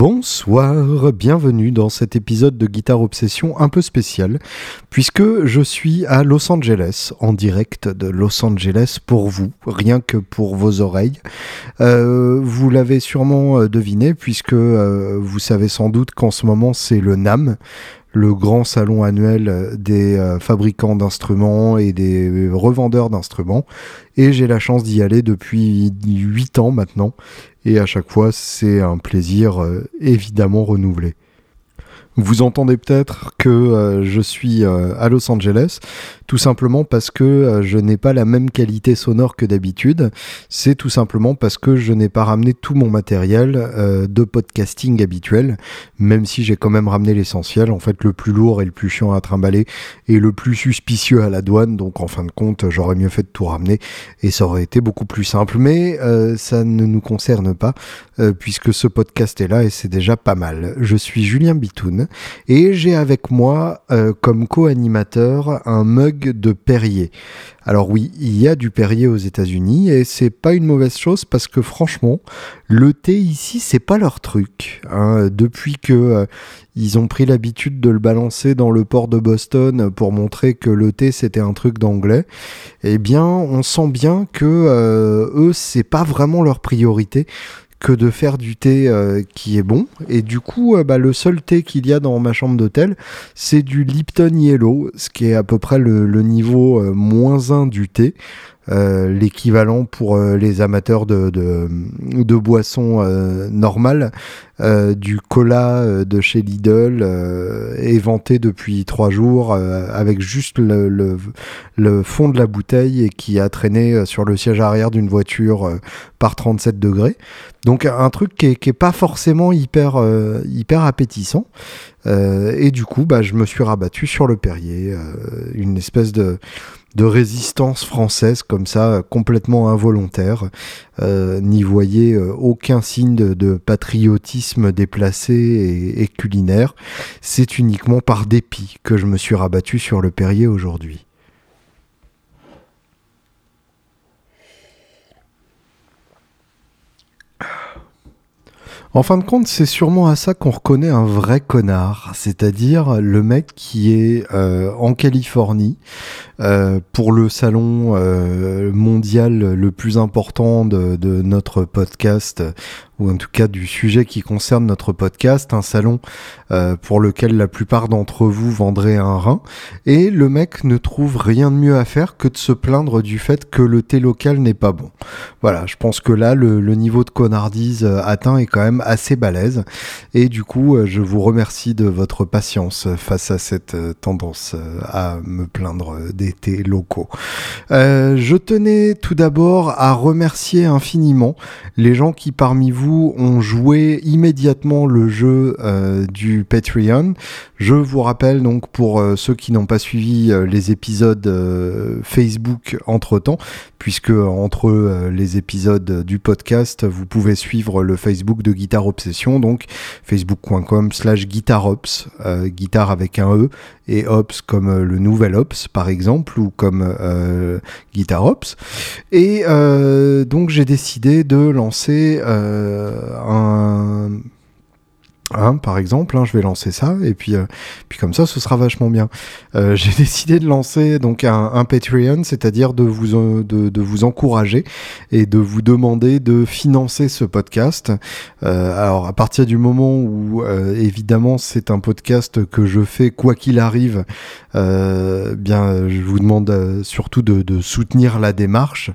Bonsoir, bienvenue dans cet épisode de Guitare Obsession un peu spécial, puisque je suis à Los Angeles, en direct de Los Angeles pour vous, rien que pour vos oreilles. Euh, vous l'avez sûrement euh, deviné, puisque euh, vous savez sans doute qu'en ce moment c'est le NAM, le grand salon annuel des fabricants d'instruments et des revendeurs d'instruments. Et j'ai la chance d'y aller depuis 8 ans maintenant. Et à chaque fois, c'est un plaisir évidemment renouvelé. Vous entendez peut-être que euh, je suis euh, à Los Angeles, tout simplement parce que euh, je n'ai pas la même qualité sonore que d'habitude. C'est tout simplement parce que je n'ai pas ramené tout mon matériel de podcasting habituel, même si j'ai quand même ramené l'essentiel. En fait, le plus lourd et le plus chiant à trimballer et le plus suspicieux à la douane. Donc, en fin de compte, j'aurais mieux fait de tout ramener et ça aurait été beaucoup plus simple. Mais ça ne nous concerne pas puisque ce podcast est là et c'est déjà pas mal. Je suis Julien Bitoun et j'ai avec moi euh, comme co-animateur un mug de Perrier. Alors oui, il y a du Perrier aux États-Unis et c'est pas une mauvaise chose parce que franchement, le thé ici c'est pas leur truc. Hein. Depuis que euh, ils ont pris l'habitude de le balancer dans le port de Boston pour montrer que le thé c'était un truc d'anglais, eh bien on sent bien que euh, eux c'est pas vraiment leur priorité que de faire du thé euh, qui est bon. Et du coup, euh, bah, le seul thé qu'il y a dans ma chambre d'hôtel, c'est du Lipton Yellow, ce qui est à peu près le, niveau euh, moins 1 du thé. L'équivalent pour les amateurs de, de, boissons normales du cola de chez Lidl éventé depuis trois jours avec juste le, fond de la bouteille et qui a traîné sur le siège arrière d'une voiture par 37 degrés. Donc un truc qui est, pas forcément hyper, euh, hyper appétissant. Euh, et du coup, bah, je me suis rabattu sur le Perrier, euh, une espèce de, de résistance française comme ça, complètement involontaire. N'y voyez aucun signe de, patriotisme déplacé et, et culinaire. C'est uniquement par dépit que je me suis rabattu sur le Perrier aujourd'hui. En fin de compte, c'est sûrement à ça qu'on reconnaît un vrai connard, c'est-à-dire le mec qui est euh, en Californie euh, pour le salon euh, mondial le plus important de, notre podcast ou en tout cas du sujet qui concerne notre podcast, un salon euh, pour lequel la plupart d'entre vous vendraient un rein, et le mec ne trouve rien de mieux à faire que de se plaindre du fait que le thé local n'est pas bon. Voilà, je pense que là, le, niveau de connardise atteint est quand même assez balèze, et du coup, je vous remercie de votre patience face à cette tendance à me plaindre des locaux. je tenais tout d'abord à remercier infiniment les gens qui parmi vous ont joué immédiatement le jeu euh, du Patreon. Je vous rappelle donc pour euh, ceux qui n'ont pas suivi euh, les épisodes Facebook entre-temps, puisque entre les épisodes du podcast, vous pouvez suivre le Facebook de Guitare Obsession, donc facebook.com slash guitarops, guitare avec un E, et Ops comme le nouvel Ops par exemple, ou comme Guitar Ops. Et donc j'ai décidé de lancer un Hein, par exemple, hein, je vais lancer ça et puis, euh, puis comme ça, ce sera vachement bien. Euh, j'ai décidé de lancer donc un, Patreon, c'est-à-dire de vous euh, de, de, vous encourager et de vous demander de financer ce podcast. alors à partir du moment où évidemment c'est un podcast que je fais quoi qu'il arrive, bien je vous demande surtout de soutenir la démarche.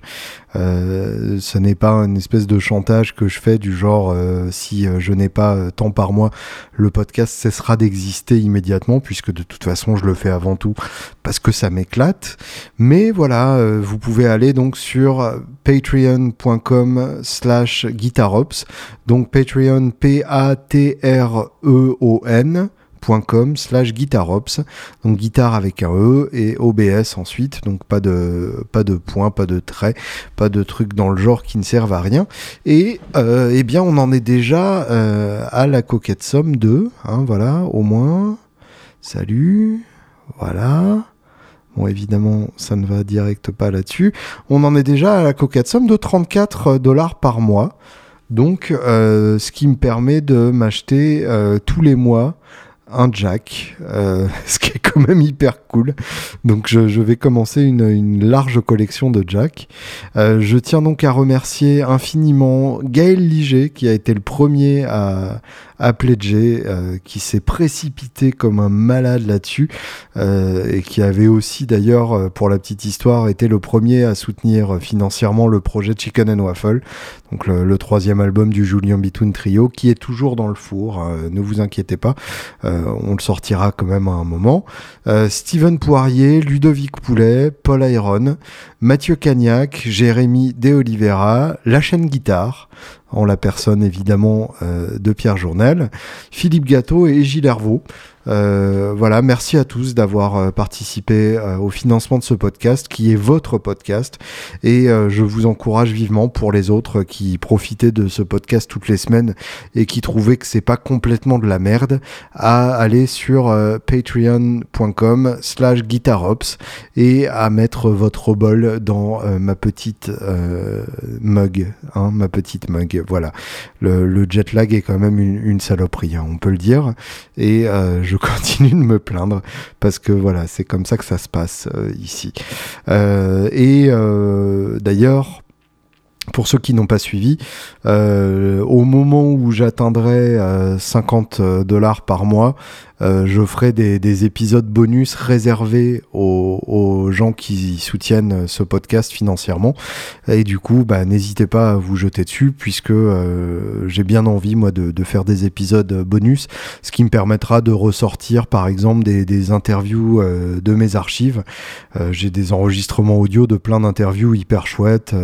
Euh, ce n'est pas une espèce de chantage que je fais du genre euh, si euh, je n'ai pas tant par mois, le podcast cessera d'exister immédiatement puisque de toute façon je le fais avant tout parce que ça m'éclate. Mais voilà, vous pouvez aller donc sur patreon.com slash guitarops, donc Patreon P-A-T-R-E-O-N com slash guitarops donc guitare avec un E et OBS ensuite donc pas de pas de points pas de traits pas de trucs dans le genre qui ne servent à rien et euh, eh bien on en est déjà euh, à la coquette somme de hein, voilà au moins salut voilà Bon, évidemment, ça ne va direct pas là-dessus. On en est déjà à la coquette somme de 34 dollars par mois. Donc, ce qui me permet de m'acheter tous les mois un jack, euh, ce qui est quand même hyper cool. Donc je, vais commencer une, large collection de jack. Euh, je tiens donc à remercier infiniment Gaël Liger qui a été le premier à, à euh, qui s'est précipité comme un malade là-dessus et qui avait aussi d'ailleurs, pour la petite histoire, été le premier à soutenir financièrement le projet Chicken and Waffle, donc le, troisième album du Julien Bitoun Trio, qui est toujours dans le four. ne vous inquiétez pas. On le sortira quand même à un moment. Euh, Steven Poirier, Ludovic Poulet, Paul Iron, Mathieu Cagnac, Jérémy De Oliveira, La chaîne Guitare, en la personne évidemment euh, de Pierre Journel, Philippe Gâteau et Gilles Hervaux. Euh, voilà, merci à tous d'avoir euh, participé euh, au financement de ce podcast qui est votre podcast. Et je vous encourage vivement pour les autres qui profitaient de ce podcast toutes les semaines et qui trouvaient que c'est pas complètement de la merde à aller sur patreon.com slash guitarops et à mettre votre bol dans ma petite mug, hein, ma petite mug. Voilà, le, jet lag est quand même une, saloperie, hein, on peut le dire. Et je je continue de me plaindre parce que voilà, c'est comme ça que ça se passe euh, ici. Euh, et euh, d'ailleurs, pour ceux qui n'ont pas suivi, au moment où j'atteindrai 50 dollars par mois, euh, je ferai des, épisodes bonus réservés aux, gens qui soutiennent ce podcast financièrement. Et du coup, bah, n'hésitez pas à vous jeter dessus, puisque euh, j'ai bien envie, moi, de, faire des épisodes bonus, ce qui me permettra de ressortir, par exemple, des, interviews euh, de mes archives. j'ai des enregistrements audio de plein d'interviews hyper chouettes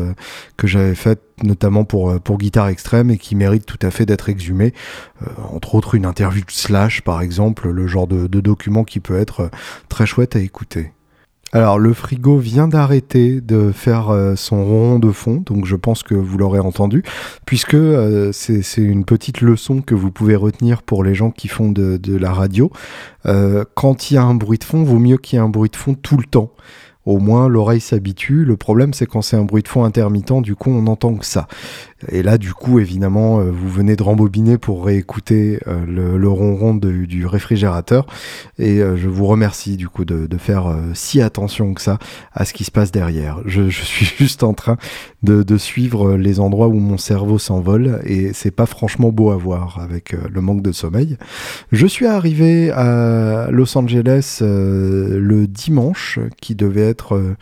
que j'avais faites notamment pour, pour Guitare Extrême et qui méritent tout à fait d'être exhumées. entre autres, une interview de Slash, par exemple, le genre de, document qui peut être euh, très chouette à écouter. Alors le frigo vient d'arrêter de faire euh, son rond de fond, donc je pense que vous l'aurez entendu, puisque euh, c'est une petite leçon que vous pouvez retenir pour les gens qui font de, la radio. quand il y a un bruit de fond, vaut mieux qu'il y ait un bruit de fond tout le temps au moins l'oreille s'habitue. Le problème, c'est quand c'est un bruit de fond intermittent, du coup, on n'entend que ça. Et là, du coup, évidemment, euh, vous venez de rembobiner pour réécouter euh, le, ronron du réfrigérateur. Et euh, je vous remercie, du coup, de, faire si attention que ça à ce qui se passe derrière. Je, suis juste en train de, de, suivre les endroits où mon cerveau s'envole et c'est pas franchement beau à voir avec le manque de sommeil. Je suis arrivé à Los Angeles le dimanche, qui devait être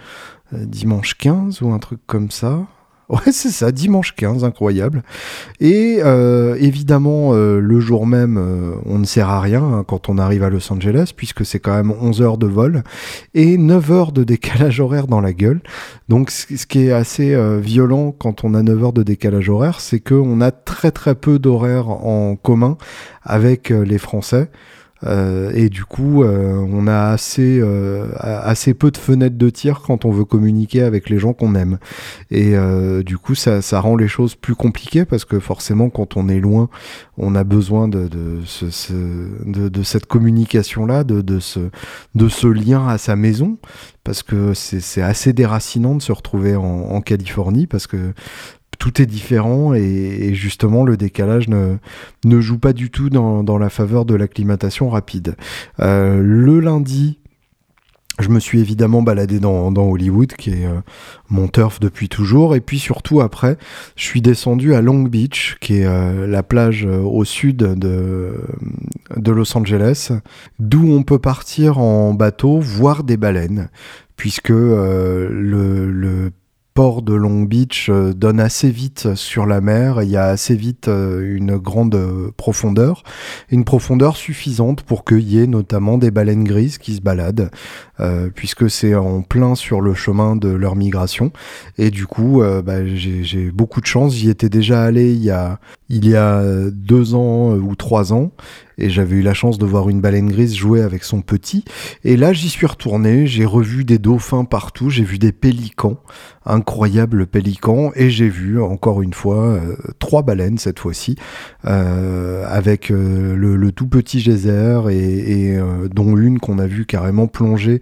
dimanche 15 ou un truc comme ça. Ouais, c'est ça, dimanche 15, incroyable. Et euh, évidemment, euh, le jour même, euh, on ne sert à rien hein, quand on arrive à Los Angeles, puisque c'est quand même 11 heures de vol et 9 heures de décalage horaire dans la gueule. Donc, ce qui est assez violent quand on a 9 heures de décalage horaire, c'est qu'on a très très peu d'horaires en commun avec les Français. Euh, et du coup, euh, on a assez, euh, assez peu de fenêtres de tir quand on veut communiquer avec les gens qu'on aime. Et du coup, ça, ça, rend les choses plus compliquées parce que forcément, quand on est loin, on a besoin de, de, ce, de, de cette communication-là, de, de, ce, de ce lien à sa maison parce que c'est assez déracinant de se retrouver en, en, Californie parce que tout est différent et, justement le décalage ne, joue pas du tout dans, la faveur de l'acclimatation rapide. Euh, le lundi, je me suis évidemment baladé dans, Hollywood, qui est euh, mon turf depuis toujours. Et puis surtout après, je suis descendu à Long Beach, qui est euh, la plage au sud de, Los Angeles, d'où on peut partir en bateau, voir des baleines puisque le, port de Long Beach euh, donne assez vite sur la mer, il y a assez vite euh, une grande euh, profondeur, une profondeur suffisante pour qu'il y ait notamment des baleines grises qui se baladent, puisque c'est en plein sur le chemin de leur migration. Et du coup, bah, j'ai beaucoup de chance, j'y étais déjà allé il y a, il y a deux ans ou trois ans, et j'avais eu la chance de voir une baleine grise jouer avec son petit. Et là, j'y suis retourné, j'ai revu des dauphins partout, j'ai vu des pélicans. Incroyable pélican. Et j'ai vu encore une fois euh, trois baleines cette fois-ci euh, avec euh, le, tout petit geyser et, dont une qu'on a vu carrément plonger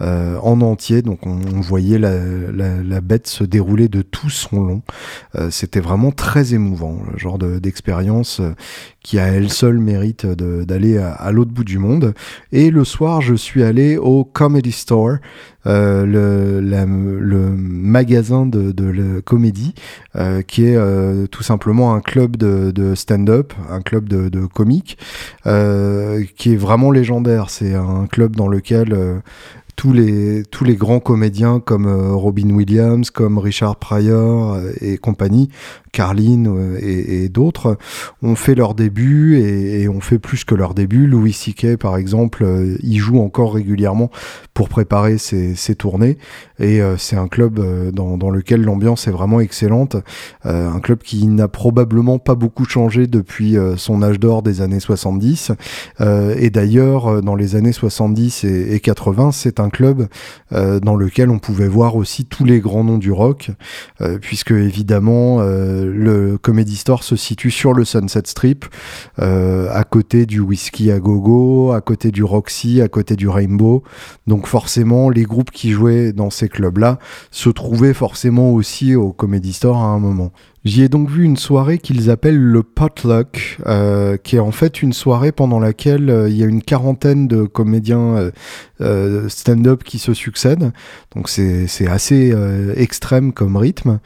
en entier. Donc on, voyait la, bête se dérouler de tout son long. C'était vraiment très émouvant le genre d'expérience qui à elle seule mérite d'aller à, l'autre bout du monde. Et le soir je suis allé au Comedy Store le, le magasin de, de comédie, euh, qui est euh, tout simplement un club de, de stand-up, un club de, de comiques, euh, qui est vraiment légendaire. C'est un club dans lequel tous les, tous les grands comédiens comme Robin Williams, comme Richard Pryor et compagnie Carline euh, et, d'autres ont fait leur début et, ont fait plus que leur début. Louis C.K. par exemple, euh, il joue encore régulièrement pour préparer ses, tournées et euh, c'est un club dans, lequel l'ambiance est vraiment excellente. un club qui n'a probablement pas beaucoup changé depuis son âge d'or des années 70 et d'ailleurs dans les années 70 et, et 80 c'est club dans lequel on pouvait voir aussi tous les grands noms du rock puisque évidemment le Comedy Store se situe sur le Sunset Strip, euh, à côté du Whisky à Gogo, à côté du Roxy, à côté du Rainbow. Donc forcément, les groupes qui jouaient dans ces clubs-là se trouvaient forcément aussi au Comedy Store à un moment. J'y ai donc vu une soirée qu'ils appellent le potluck, euh, qui est en fait une soirée pendant laquelle euh, il y a une quarantaine de comédiens euh, stand-up qui se succèdent. Donc c'est assez extrême comme rythme.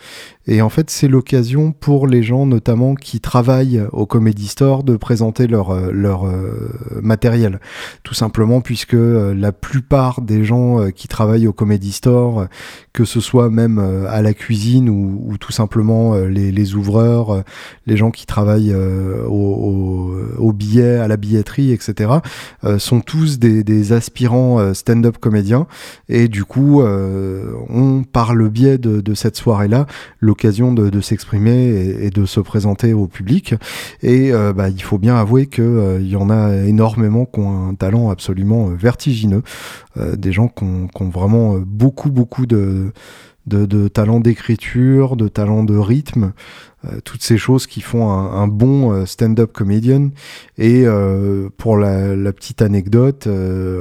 Et en fait, c'est l'occasion pour les gens, notamment qui travaillent au Comedy Store, de présenter leur, leur matériel. Tout simplement puisque la plupart des gens qui travaillent au Comedy Store, que ce soit même à la cuisine ou, ou tout simplement les les, ouvreurs, euh, les gens qui travaillent euh, au, au, billet, à la billetterie, etc., euh, sont tous des, aspirants stand-up comédiens. Et du coup, on, par le biais de, cette soirée-là, l'occasion de, s'exprimer et, de se présenter au public. Et bah, il faut bien avouer qu'il y en a énormément qui ont un talent absolument vertigineux. des gens qui ont vraiment beaucoup, beaucoup de de, talent d'écriture, de talent de rythme, euh, toutes ces choses qui font un, bon euh, stand-up comedian. Et euh, pour la, petite anecdote,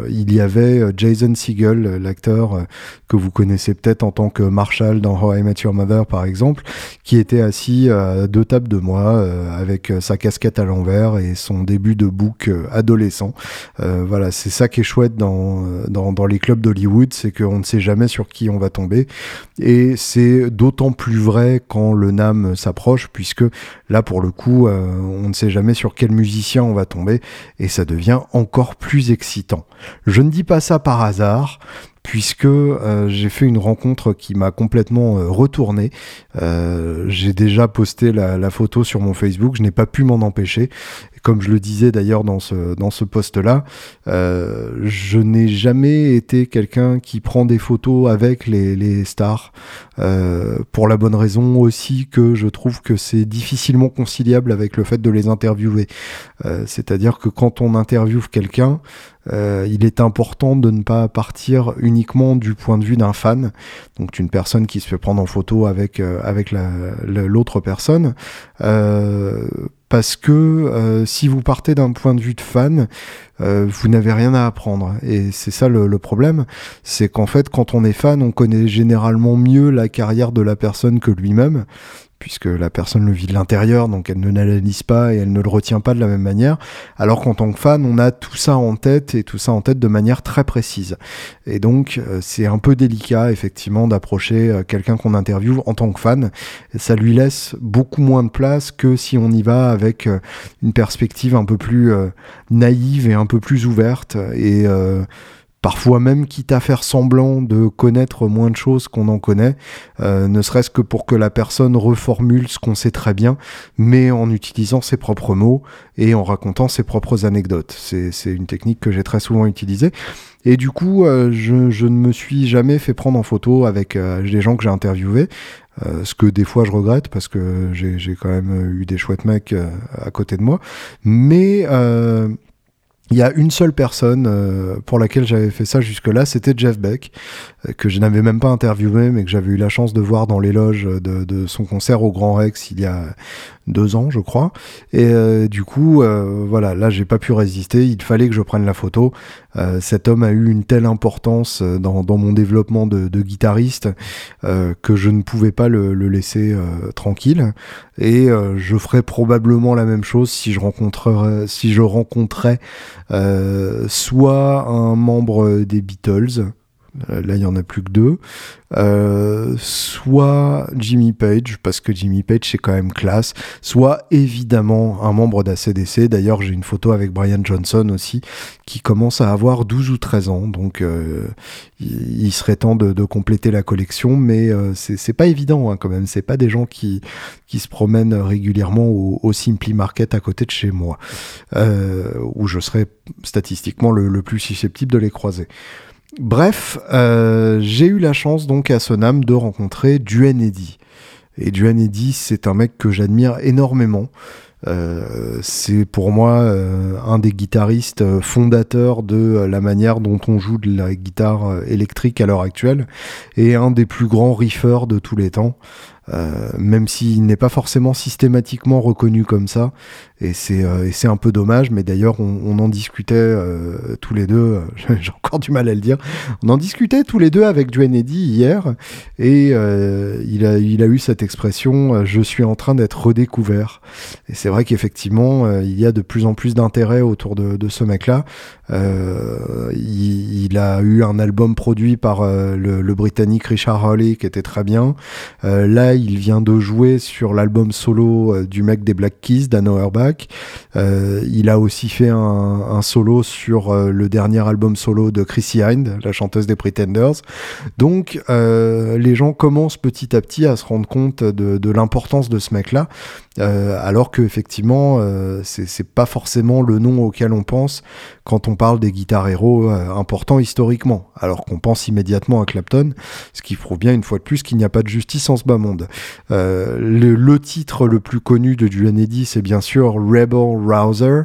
il y avait Jason Segel, l'acteur que vous connaissez peut-être en tant que Marshall dans How I Met Your Mother par exemple, qui était assis à deux tables de moi avec sa casquette à l'envers et son début de book adolescent. voilà, c'est ça qui est chouette dans, dans, dans les clubs d'Hollywood, c'est qu'on ne sait jamais sur qui on va tomber. Et c'est d'autant plus vrai quand le NAM s'approche puisque là, pour le coup, euh, on ne sait jamais sur quel musicien on va tomber, et ça devient encore plus excitant. Je ne dis pas ça par hasard, puisque euh, j'ai fait une rencontre qui m'a complètement euh, retourné. j'ai déjà posté la, photo sur mon Facebook, je n'ai pas pu m'en empêcher comme je le disais d'ailleurs dans ce, dans ce post-là, euh, je n'ai jamais été quelqu'un qui prend des photos avec les, les stars, euh, pour la bonne raison aussi que je trouve que c'est difficilement conciliable avec le fait de les interviewer. Euh, c'est-à-dire que quand on interviewe quelqu'un, euh, il est important de ne pas partir uniquement du point de vue d'un fan, donc une personne qui se fait prendre en photo avec, euh, avec l'autre personne, euh, parce que euh, si vous partez d'un point de vue de fan, euh, vous n'avez rien à apprendre. Et c'est ça le, le problème, c'est qu'en fait, quand on est fan, on connaît généralement mieux la carrière de la personne que lui-même puisque la personne le vit de l'intérieur, donc elle ne l'analyse pas et elle ne le retient pas de la même manière. Alors qu'en tant que fan, on a tout ça en tête et tout ça en tête de manière très précise. Et donc, euh, c'est un peu délicat, effectivement, d'approcher euh, quelqu'un qu'on interviewe en tant que fan. ça lui laisse beaucoup moins de place que si on y va avec euh, une perspective un peu plus naïve et un peu plus ouverte et parfois même quitte à faire semblant de connaître moins de choses qu'on en connaît, euh, ne serait-ce que pour que la personne reformule ce qu'on sait très bien, mais en utilisant ses propres mots et en racontant ses propres anecdotes. C'est une technique que j'ai très souvent utilisée. Et du coup, euh, je, ne me suis jamais fait prendre en photo avec euh, les gens que j'ai interviewés, ce que des fois je regrette parce que j'ai quand même eu des chouettes mecs à côté de moi. Mais Il y a une seule personne euh, pour laquelle j'avais fait ça jusque-là, c'était Jeff Beck, euh, que je n'avais même pas interviewé, mais que j'avais eu la chance de voir dans les loges de, son concert au Grand Rex il y a deux ans, je crois. Et euh, du coup, voilà, là, j'ai pas pu résister. Il fallait que je prenne la photo. Euh, cet homme a eu une telle importance dans, dans mon développement de, guitariste que je ne pouvais pas le, le laisser tranquille. Et je ferais probablement la même chose si je rencontrerais, si je rencontrais soit un membre des Beatles euh, là il y en a plus que deux, euh, soit Jimmy Page, parce que Jimmy Page c'est quand même classe, soit évidemment un membre d'ACDC, d'ailleurs j'ai une photo avec Brian Johnson aussi, qui commence à avoir 12 ou 13 ans, donc euh, il, serait temps de, compléter la collection, mais c'est pas évident hein, quand même, c'est pas des gens qui, qui se promènent régulièrement au Simply Market à côté de chez moi, où je serais statistiquement le plus susceptible de les croiser. Bref, euh, j'ai eu la chance donc à Sonam de rencontrer Duane Eddy. Et Duane Eddy, c'est un mec que j'admire énormément. Euh, c'est pour moi euh, un des guitaristes fondateurs de la manière dont on joue de la guitare électrique à l'heure actuelle et un des plus grands riffeurs de tous les temps. Même s'il n'est pas forcément systématiquement reconnu comme ça. Et c'est euh, un peu dommage, mais d'ailleurs on, en discutait euh, tous les deux, j'ai encore du mal à le dire, on en discutait tous les deux avec Dwayne Eddy hier, et il, a, il a eu cette expression je suis en train d'être redécouvert. Et c'est vrai qu'effectivement, il y a de plus en plus d'intérêt autour de, ce mec-là. Il, a eu un album produit par le, Britannique Richard Hawley qui était très bien. là, il vient de jouer sur l'album solo euh, du mec des Black Keys, Dan Auerbach. Euh, il a aussi fait un, solo sur euh, le dernier album solo de Chrissy Hind, la chanteuse des Pretenders. Donc, les gens commencent petit à petit à se rendre compte de, l'importance de ce mec-là, alors que effectivement, c'est pas forcément le nom auquel on pense quand on parle des guitares héros importants historiquement, alors qu'on pense immédiatement à Clapton, ce qui prouve bien une fois de plus qu'il n'y a pas de justice en ce bas monde. Euh, le, titre le plus connu de Duane Eddy, c'est bien sûr Rebel Rouser,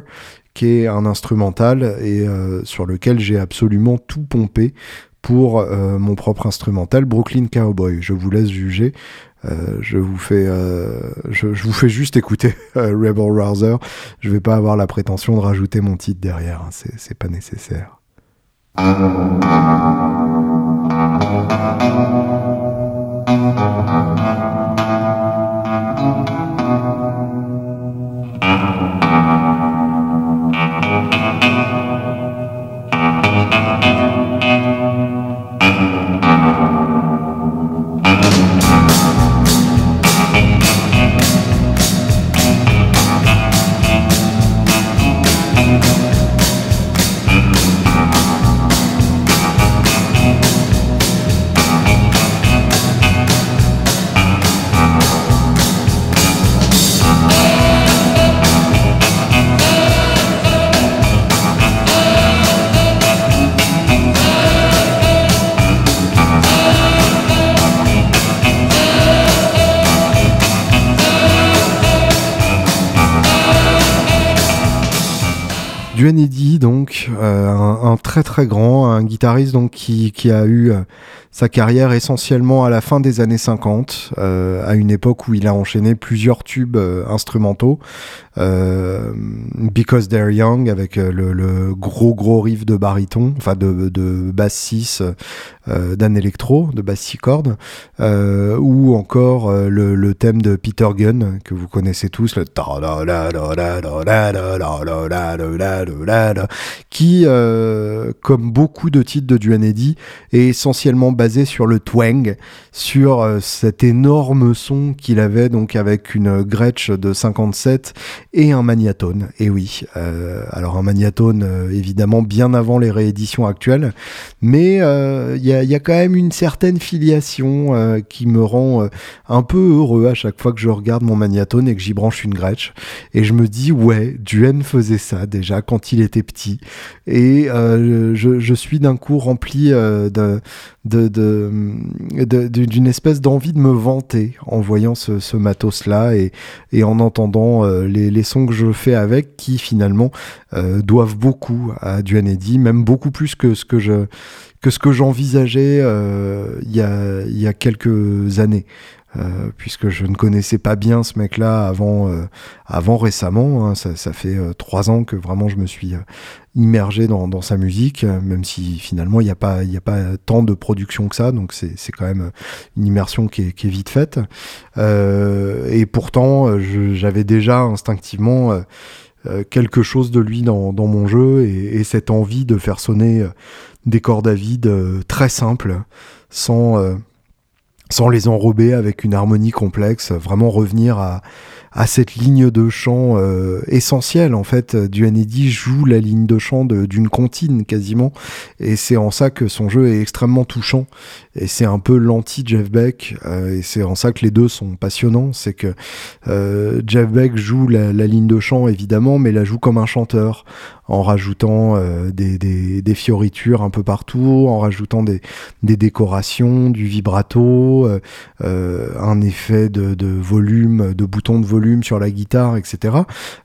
qui est un instrumental et euh, sur lequel j'ai absolument tout pompé pour euh, mon propre instrumental Brooklyn Cowboy. Je vous laisse juger. je vous fais, je, vous fais juste écouter Rebel Rouser. Je vais pas avoir la prétention de rajouter mon titre derrière. Hein. C'est pas nécessaire. Du Eddy, donc euh, un, très très grand, un guitariste donc qui, qui a eu euh, sa carrière essentiellement à la fin des années 50, euh, à une époque où il a enchaîné plusieurs tubes instrumentaux, Because They're Young avec le, gros gros riff de baryton, enfin de, de basse 6 euh, d'un électro, de basse 6 cordes, ou encore le, thème de Peter Gunn que vous connaissez tous, le qui, comme beaucoup de titres de Duane Eddy, est essentiellement basé sur le twang, sur cet énorme son qu'il avait donc avec une Gretsch de 57 et un magnatone. Et oui, euh, alors un magnatone euh, évidemment bien avant les rééditions actuelles, mais il euh, y, a, quand même une certaine filiation qui me rend un peu heureux à chaque fois que je regarde mon magnatone et que j'y branche une Gretsch. Et je me dis, ouais, Duane faisait ça déjà quand quand il était petit. Et je, suis d'un coup rempli de, d'une espèce d'envie de me vanter en voyant ce, matos-là et, et, en entendant les, les, sons que je fais avec qui finalement doivent beaucoup à Duane Eddy, même beaucoup plus que ce que j'envisageais euh, il y, a, quelques années. Euh, puisque je ne connaissais pas bien ce mec-là avant, euh, avant récemment. Hein. ça, ça, fait euh, trois ans que vraiment je me suis euh, immergé dans, dans, sa musique, même si finalement il n'y a, pas, a pas tant de production que ça, donc c'est quand même une immersion qui est, qui est vite faite. et pourtant, j'avais déjà instinctivement quelque chose de lui dans, dans mon jeu et, et, cette envie de faire sonner des cordes à vide euh, très simples, sans, euh, sans les enrober avec une harmonie complexe, vraiment revenir à, à cette ligne de chant euh, essentielle en fait. Du Eddy joue la ligne de chant d'une comptine quasiment, et c'est en ça que son jeu est extrêmement touchant. Et c'est un peu l'anti Jeff Beck, euh, et c'est en ça que les deux sont passionnants. C'est que euh, Jeff Beck joue la, la, ligne de chant évidemment, mais la joue comme un chanteur, en rajoutant euh, des, fioritures un peu partout, en rajoutant des, décorations, du vibrato, un effet de, volume, de bouton de volume sur la guitare, etc.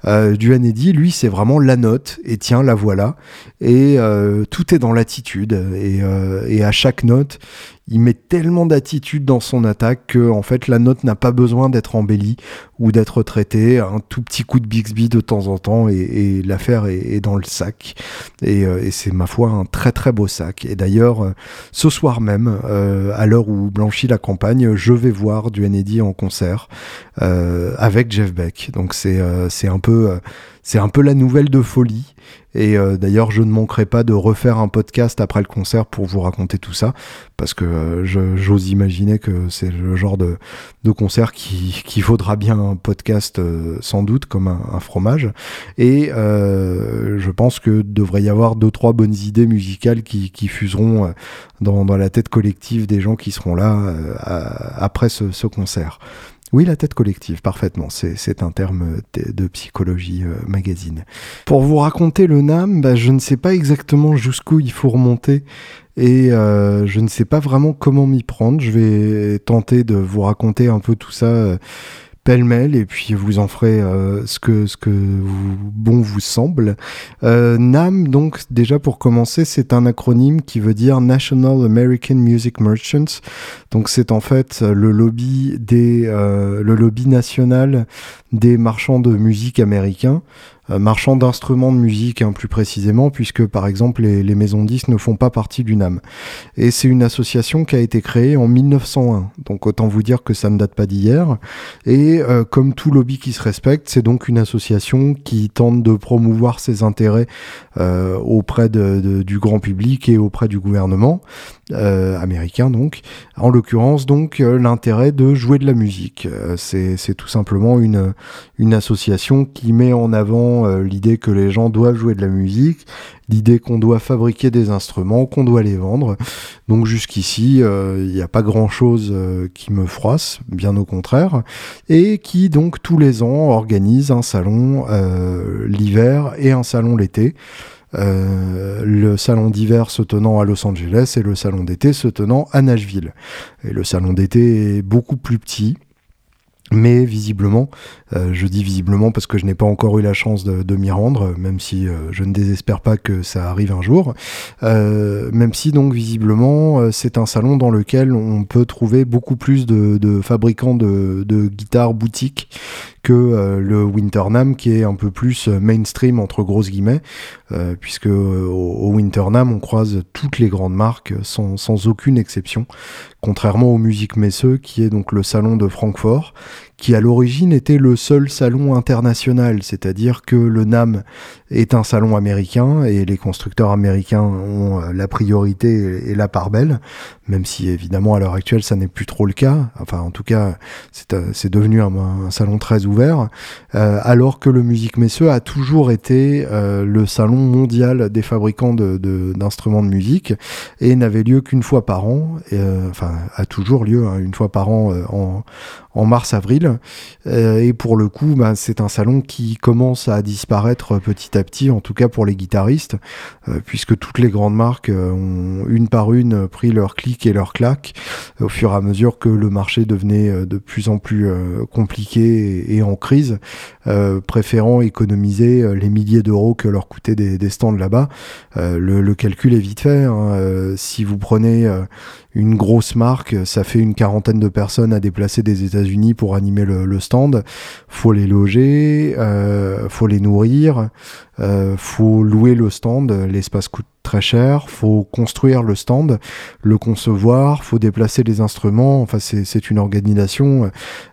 Euh, du Eddy, lui, c'est vraiment la note, et tiens, la voilà. Et euh, tout est dans l'attitude. Euh, et à chaque note, il met tellement d'attitude dans son attaque que en fait la note n'a pas besoin d'être embellie ou d'être traitée. Un tout petit coup de Bixby de temps en temps et, l'affaire est, dans le sac. Euh, et, c'est ma foi un très très beau sac. Et d'ailleurs, euh, ce soir même, euh, à l'heure où blanchit la campagne, je vais voir du Eddy en concert avec Jeff Beck. Donc c'est c'est un peu c'est un peu la nouvelle de folie. Et euh, d'ailleurs, je ne manquerai pas de refaire un podcast après le concert pour vous raconter tout ça, parce que euh, j'ose imaginer que c'est le genre de, concert qui, vaudra bien un podcast euh, sans doute, comme un, fromage. Et je pense que devrait y avoir deux trois bonnes idées musicales qui, fuseront dans, la tête collective des gens qui seront là après ce concert. Oui, la tête collective, parfaitement. C'est un terme de, psychologie euh, magazine. Pour vous raconter le NAM, bah, je ne sais pas exactement jusqu'où il faut remonter et euh, je ne sais pas vraiment comment m'y prendre. Je vais tenter de vous raconter un peu tout ça euh, pêle-mêle et puis vous en ferez euh, ce que ce que vous, bon vous semble. Euh, NAM donc déjà pour commencer c'est un acronyme qui veut dire National American Music Merchants. Donc c'est en fait le lobby des euh, le lobby national des marchands de musique américains. Euh, marchands d'instruments de musique hein, plus précisément, puisque par exemple les, maisons disques ne font pas partie du NAM. Et c'est une association qui a été créée en 1901, donc autant vous dire que ça ne date pas d'hier. Et euh, comme tout lobby qui se respecte, c'est donc une association qui tente de promouvoir ses intérêts euh, auprès du grand public et auprès du gouvernement euh, américain donc. En l'occurrence donc l'intérêt de jouer de la musique. c'est tout simplement une, une association qui met en avant euh, l'idée que les gens doivent jouer de la musique, l'idée qu'on doit fabriquer des instruments, qu'on doit les vendre. Donc jusqu'ici, euh, il n'y a pas grand-chose euh, qui me froisse, bien au contraire, et qui donc tous les ans organise un salon l'hiver et un salon l'été. Le salon d'hiver se tenant à Los Angeles et le salon d'été se tenant à Nashville. Et le salon d'été est beaucoup plus petit, mais visiblement, euh, je dis visiblement parce que je n'ai pas encore eu la chance de, m'y rendre, même si euh, je ne désespère pas que ça arrive un jour. Euh, même si donc visiblement c'est un salon dans lequel on peut trouver beaucoup plus de, fabricants de, de guitares boutiques que euh, le Winternam qui est un peu plus euh, mainstream entre grosses guillemets, euh, puisque au, Winternam on croise toutes les grandes marques sans, sans aucune exception, contrairement au Musique Messeux qui est donc le salon de Francfort, qui à l'origine était le seul salon international, c'est-à-dire que le NAM est un salon américain et les constructeurs américains ont la priorité et la part belle, même si évidemment à l'heure actuelle ça n'est plus trop le cas, enfin en tout cas c'est devenu un, un salon très ouvert. Euh, alors que le Musique Messeux a toujours été euh, le salon mondial des fabricants d'instruments de, musique et n'avait lieu qu'une fois par an, enfin a toujours lieu hein, une fois par an en, en mars-avril. Euh, et pour le coup, bah, c'est un salon qui commence à disparaître petit à petit, en tout cas pour les guitaristes, euh, puisque toutes les grandes marques euh, ont une par une pris leur clic et leur claque au fur et à mesure que le marché devenait de plus en plus compliqué et, en crise, préférant économiser les milliers d'euros que leur coûtaient des, stands là-bas. Le, calcul est vite fait. Hein. si vous prenez une grosse marque, ça fait une quarantaine de personnes à déplacer des États-Unis pour animer le, stand. Faut les loger, euh, faut les nourrir, euh, faut louer le stand. L'espace coûte très cher. Faut construire le stand, le concevoir, faut déplacer les instruments. Enfin, c'est une organisation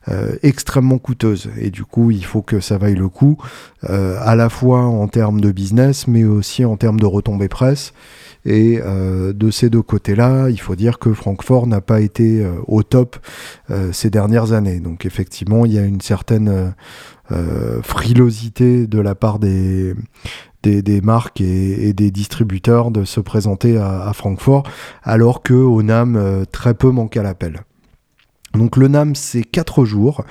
euh, extrêmement coûteuse. Et du coup, il faut que ça vaille le coup, euh, à la fois en termes de business, mais aussi en termes de retombées presse. Et euh, de ces deux côtés-là, il faut dire que Francfort n'a pas été au top ces dernières années. Donc effectivement, il y a une certaine frilosité de la part des, des, marques et, des distributeurs de se présenter à, Francfort, alors que au NAM, très peu manque à l'appel. Donc le NAM, c'est quatre jours,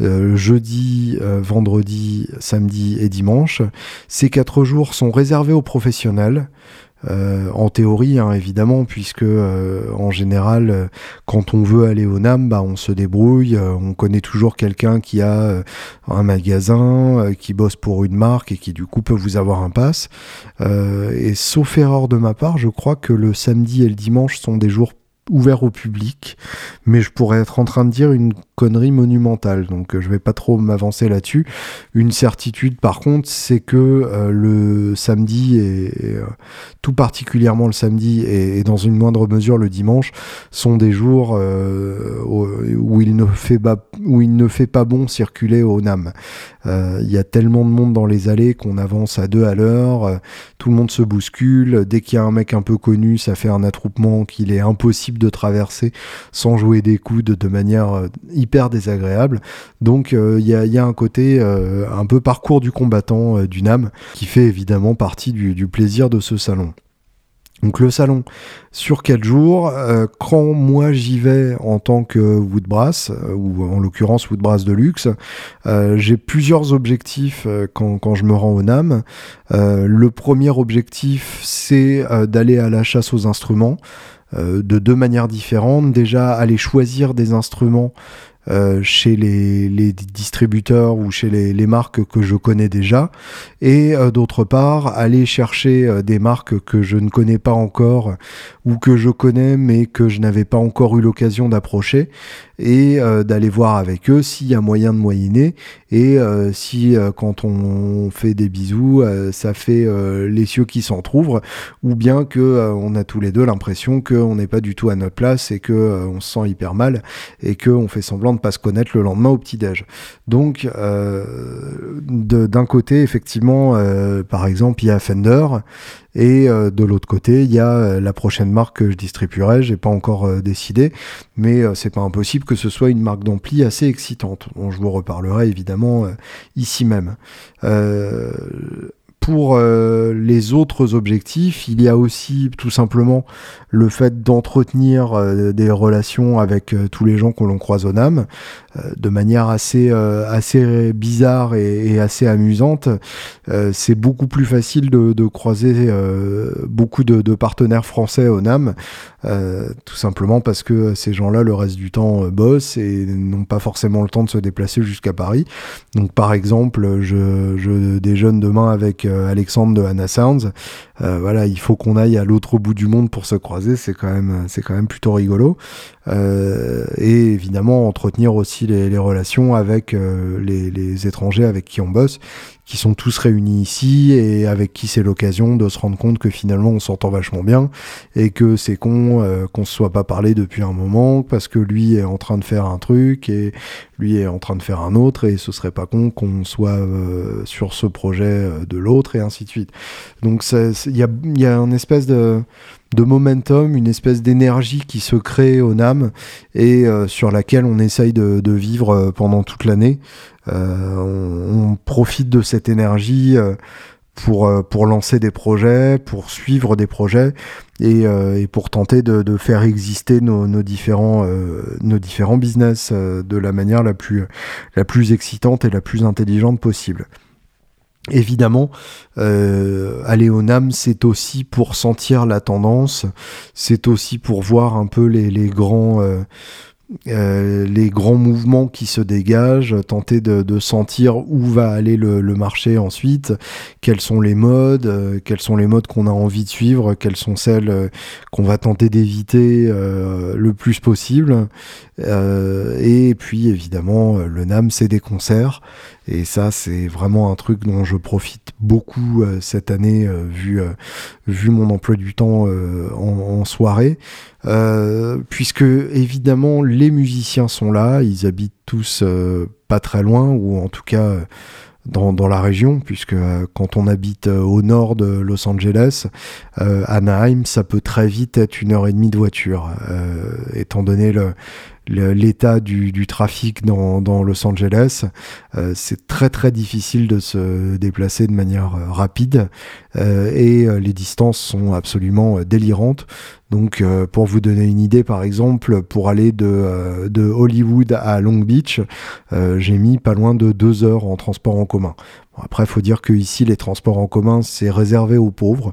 jeudi, vendredi, samedi et dimanche. Ces quatre jours sont réservés aux professionnels. Euh, en théorie, hein, évidemment, puisque euh, en général, euh, quand on veut aller au NAM, bah, on se débrouille. on connaît toujours quelqu'un qui a un magasin, qui bosse pour une marque et qui du coup peut vous avoir un pass. et sauf erreur de ma part, je crois que le samedi et le dimanche sont des jours ouvert au public, mais je pourrais être en train de dire une connerie monumentale, donc euh, je vais pas trop m'avancer là-dessus. Une certitude par contre, c'est que euh, le samedi et, euh, tout particulièrement le samedi et, dans une moindre mesure le dimanche sont des jours il ne fait pas où il ne fait pas bon circuler au NAM. Il y a tellement de monde dans les allées qu'on avance à deux à l'heure, tout le monde se bouscule. Dès qu'il y a un mec un peu connu, ça fait un attroupement qu'il est impossible de traverser sans jouer des coudes de manière euh, hyper désagréable. Donc euh, il y, a, un côté euh, un peu parcours du combattant du NAM qui fait évidemment partie du, plaisir de ce salon. Donc le salon, sur quel jours Quand moi j'y vais en tant que Woodbrass, ou en l'occurrence Woodbrass de luxe, j'ai plusieurs objectifs quand, quand, je me rends au NAM. le premier objectif, c'est d'aller à la chasse aux instruments. Euh, de deux manières différentes. Déjà, aller choisir des instruments euh, chez les, distributeurs ou chez les, marques que je connais déjà, et euh, d'autre part aller chercher des marques que je ne connais pas encore ou que je connais mais que je n'avais pas encore eu l'occasion d'approcher et euh, d'aller voir avec eux s'il y a moyen de moyenner et euh, si euh, quand on fait des bisous ça fait les cieux qui s'entr'ouvrent ou bien que on a tous les deux l'impression qu'on n'est pas du tout à notre place et que on se sent hyper mal et qu'on fait semblant de pas se connaître le lendemain au petit déj. Donc d'un côté effectivement par exemple il y a Fender et euh, de l'autre côté, il y a euh, la prochaine marque que je distribuerai. J'ai pas encore euh, décidé, mais c'est pas impossible que ce soit une marque d'ampli assez excitante, dont je vous reparlerai évidemment ici même. Pour les autres objectifs, il y a aussi tout simplement le fait d'entretenir des relations avec tous les gens que l'on croise au NAM. Euh, de manière assez, euh, assez bizarre et, assez amusante. Euh, c'est beaucoup plus facile de, croiser beaucoup de, partenaires français au NAM, tout simplement parce que ces gens-là, le reste du temps, bossent et n'ont pas forcément le temps de se déplacer jusqu'à Paris. Donc par exemple, je déjeune demain avec Alexandre de Hannah Sounds. voilà, il faut qu'on aille à l'autre bout du monde pour se croiser, c'est quand même, c'est quand même plutôt rigolo. et évidemment, entretenir aussi les, relations avec euh, les, étrangers avec qui on bosse, qui sont tous réunis ici et avec qui c'est l'occasion de se rendre compte que finalement on s'entend vachement bien et que c'est con euh, qu'on se soit pas parlé depuis un moment parce que lui est en train de faire un truc et lui est en train de faire un autre et ce serait pas con qu'on soit euh, sur ce projet de l'autre et ainsi de suite. Donc il y a, y a une espèce de de momentum, une espèce d'énergie qui se crée au NAM et euh, sur laquelle on essaye de, vivre euh, pendant toute l'année. Euh, on, profite de cette énergie pour, lancer des projets, pour suivre des projets et, pour tenter de, faire exister nos, nos différents, nos différents business de la manière la plus, la plus excitante et la plus intelligente possible. Évidemment, euh, aller au NAM, c'est aussi pour sentir la tendance, c'est aussi pour voir un peu les, grands, euh, euh, les grands mouvements qui se dégagent, tenter de, sentir où va aller le, marché ensuite, quels sont les modes, euh, quels sont les modes qu'on a envie de suivre, quelles sont celles euh, qu'on va tenter d'éviter le plus possible. et puis évidemment, le NAM, c'est des concerts. Et ça, c'est vraiment un truc dont je profite beaucoup cette année, vu, vu mon emploi du temps en, en, soirée. Puisque évidemment, les musiciens sont là, ils habitent tous euh, pas très loin, ou en tout cas euh, dans, la région, puisque euh, quand on habite au nord de Los Angeles, Anaheim, ça peut très vite être une heure et demie de voiture, étant donné l'état du, trafic dans, Los Angeles. Euh, c'est très très difficile de se déplacer de manière euh, rapide euh, et les distances sont absolument délirantes. Donc pour vous donner une idée par exemple, pour aller de, Hollywood à Long Beach, j'ai mis pas loin de deux heures en transport en commun. Après, il faut dire que ici, les transports en commun, c'est réservé aux pauvres.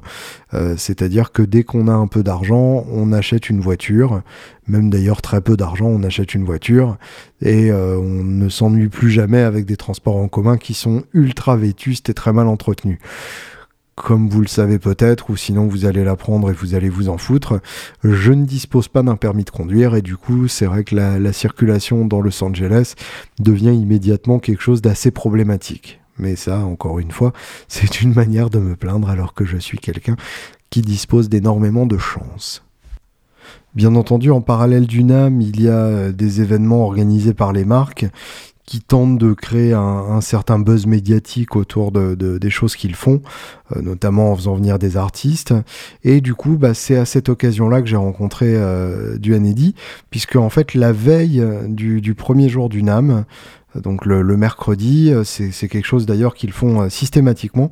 Euh, c'est-à-dire que dès qu'on a un peu d'argent, on achète une voiture. Même d'ailleurs, très peu d'argent, on achète une voiture. Et euh, on ne s'ennuie plus jamais avec des transports en commun qui sont ultra vétustes et très mal entretenus comme vous le savez peut-être, ou sinon vous allez l'apprendre et vous allez vous en foutre, je ne dispose pas d'un permis de conduire et du coup c'est vrai que la, la circulation dans Los Angeles devient immédiatement quelque chose d'assez problématique. Mais ça, encore une fois, c'est une manière de me plaindre alors que je suis quelqu'un qui dispose d'énormément de chance. Bien entendu, en parallèle du NAM, il y a euh, des événements organisés par les marques qui tentent de créer un, certain buzz médiatique autour de, des choses qu'ils font, euh, notamment en faisant venir des artistes. Et du coup, bah, c'est à cette occasion-là que j'ai rencontré euh, du puisque en fait, la veille du, premier jour du NAM, donc le, mercredi, euh, c'est quelque chose d'ailleurs qu'ils font euh, systématiquement.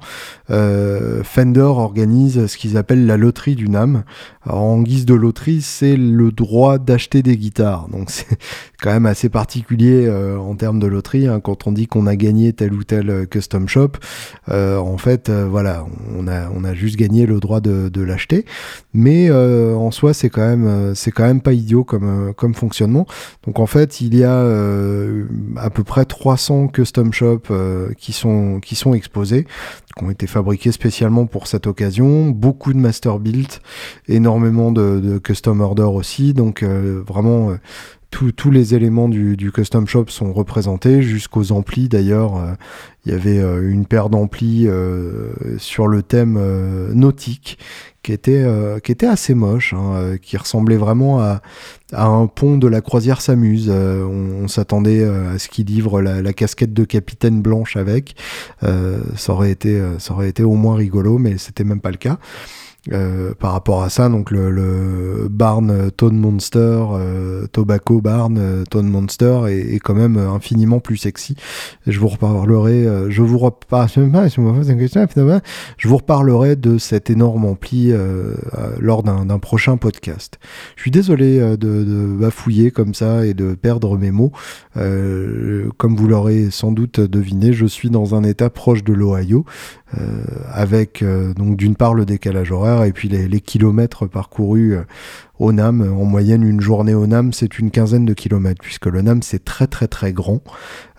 Fender organise ce qu'ils appellent la loterie du NAM. En guise de loterie, c'est le droit d'acheter des guitares. Donc c'est quand même assez particulier en termes de loterie. Hein, quand on dit qu'on a gagné tel ou tel custom shop, en fait, voilà, on a, juste gagné le droit de, l'acheter. Mais en soi, c'est quand même, quand même pas idiot comme, fonctionnement. Donc en fait, il y a à peu près près 300 custom shops euh, qui sont exposés, qui ont été fabriqués spécialement pour cette occasion, beaucoup de master build, énormément de, custom order aussi, donc euh, vraiment euh, tous les éléments du, custom shop sont représentés, jusqu'aux amplis d'ailleurs. Il y avait une paire d'amplis sur le thème nautique qui était, euh, qui était assez moche, hein, euh, qui ressemblait vraiment à, à, un pont de la croisière s'amuse. Euh, on, s'attendait à ce qu'il livre la, la, casquette de capitaine blanche avec. ça, aurait été, ça aurait été au moins rigolo, mais c'était même pas le cas. Euh, par rapport à ça, donc le, le Barn Tone Monster, euh, Tobacco Barn euh, Tone Monster est, est, quand même infiniment plus sexy. je vous reparlerai, je vous reparlerai, je vous reparlerai de cet énorme ampli lors d'un prochain podcast. Je suis désolé de, de, bafouiller comme ça et de perdre mes mots. comme vous l'aurez sans doute deviné, je suis dans un état proche de l'Ohio. Euh, avec euh, donc d'une part le décalage horaire et puis les, kilomètres parcourus euh, au NAM. En moyenne, une journée au NAM, c'est une quinzaine de kilomètres, puisque le NAM, c'est très très très grand.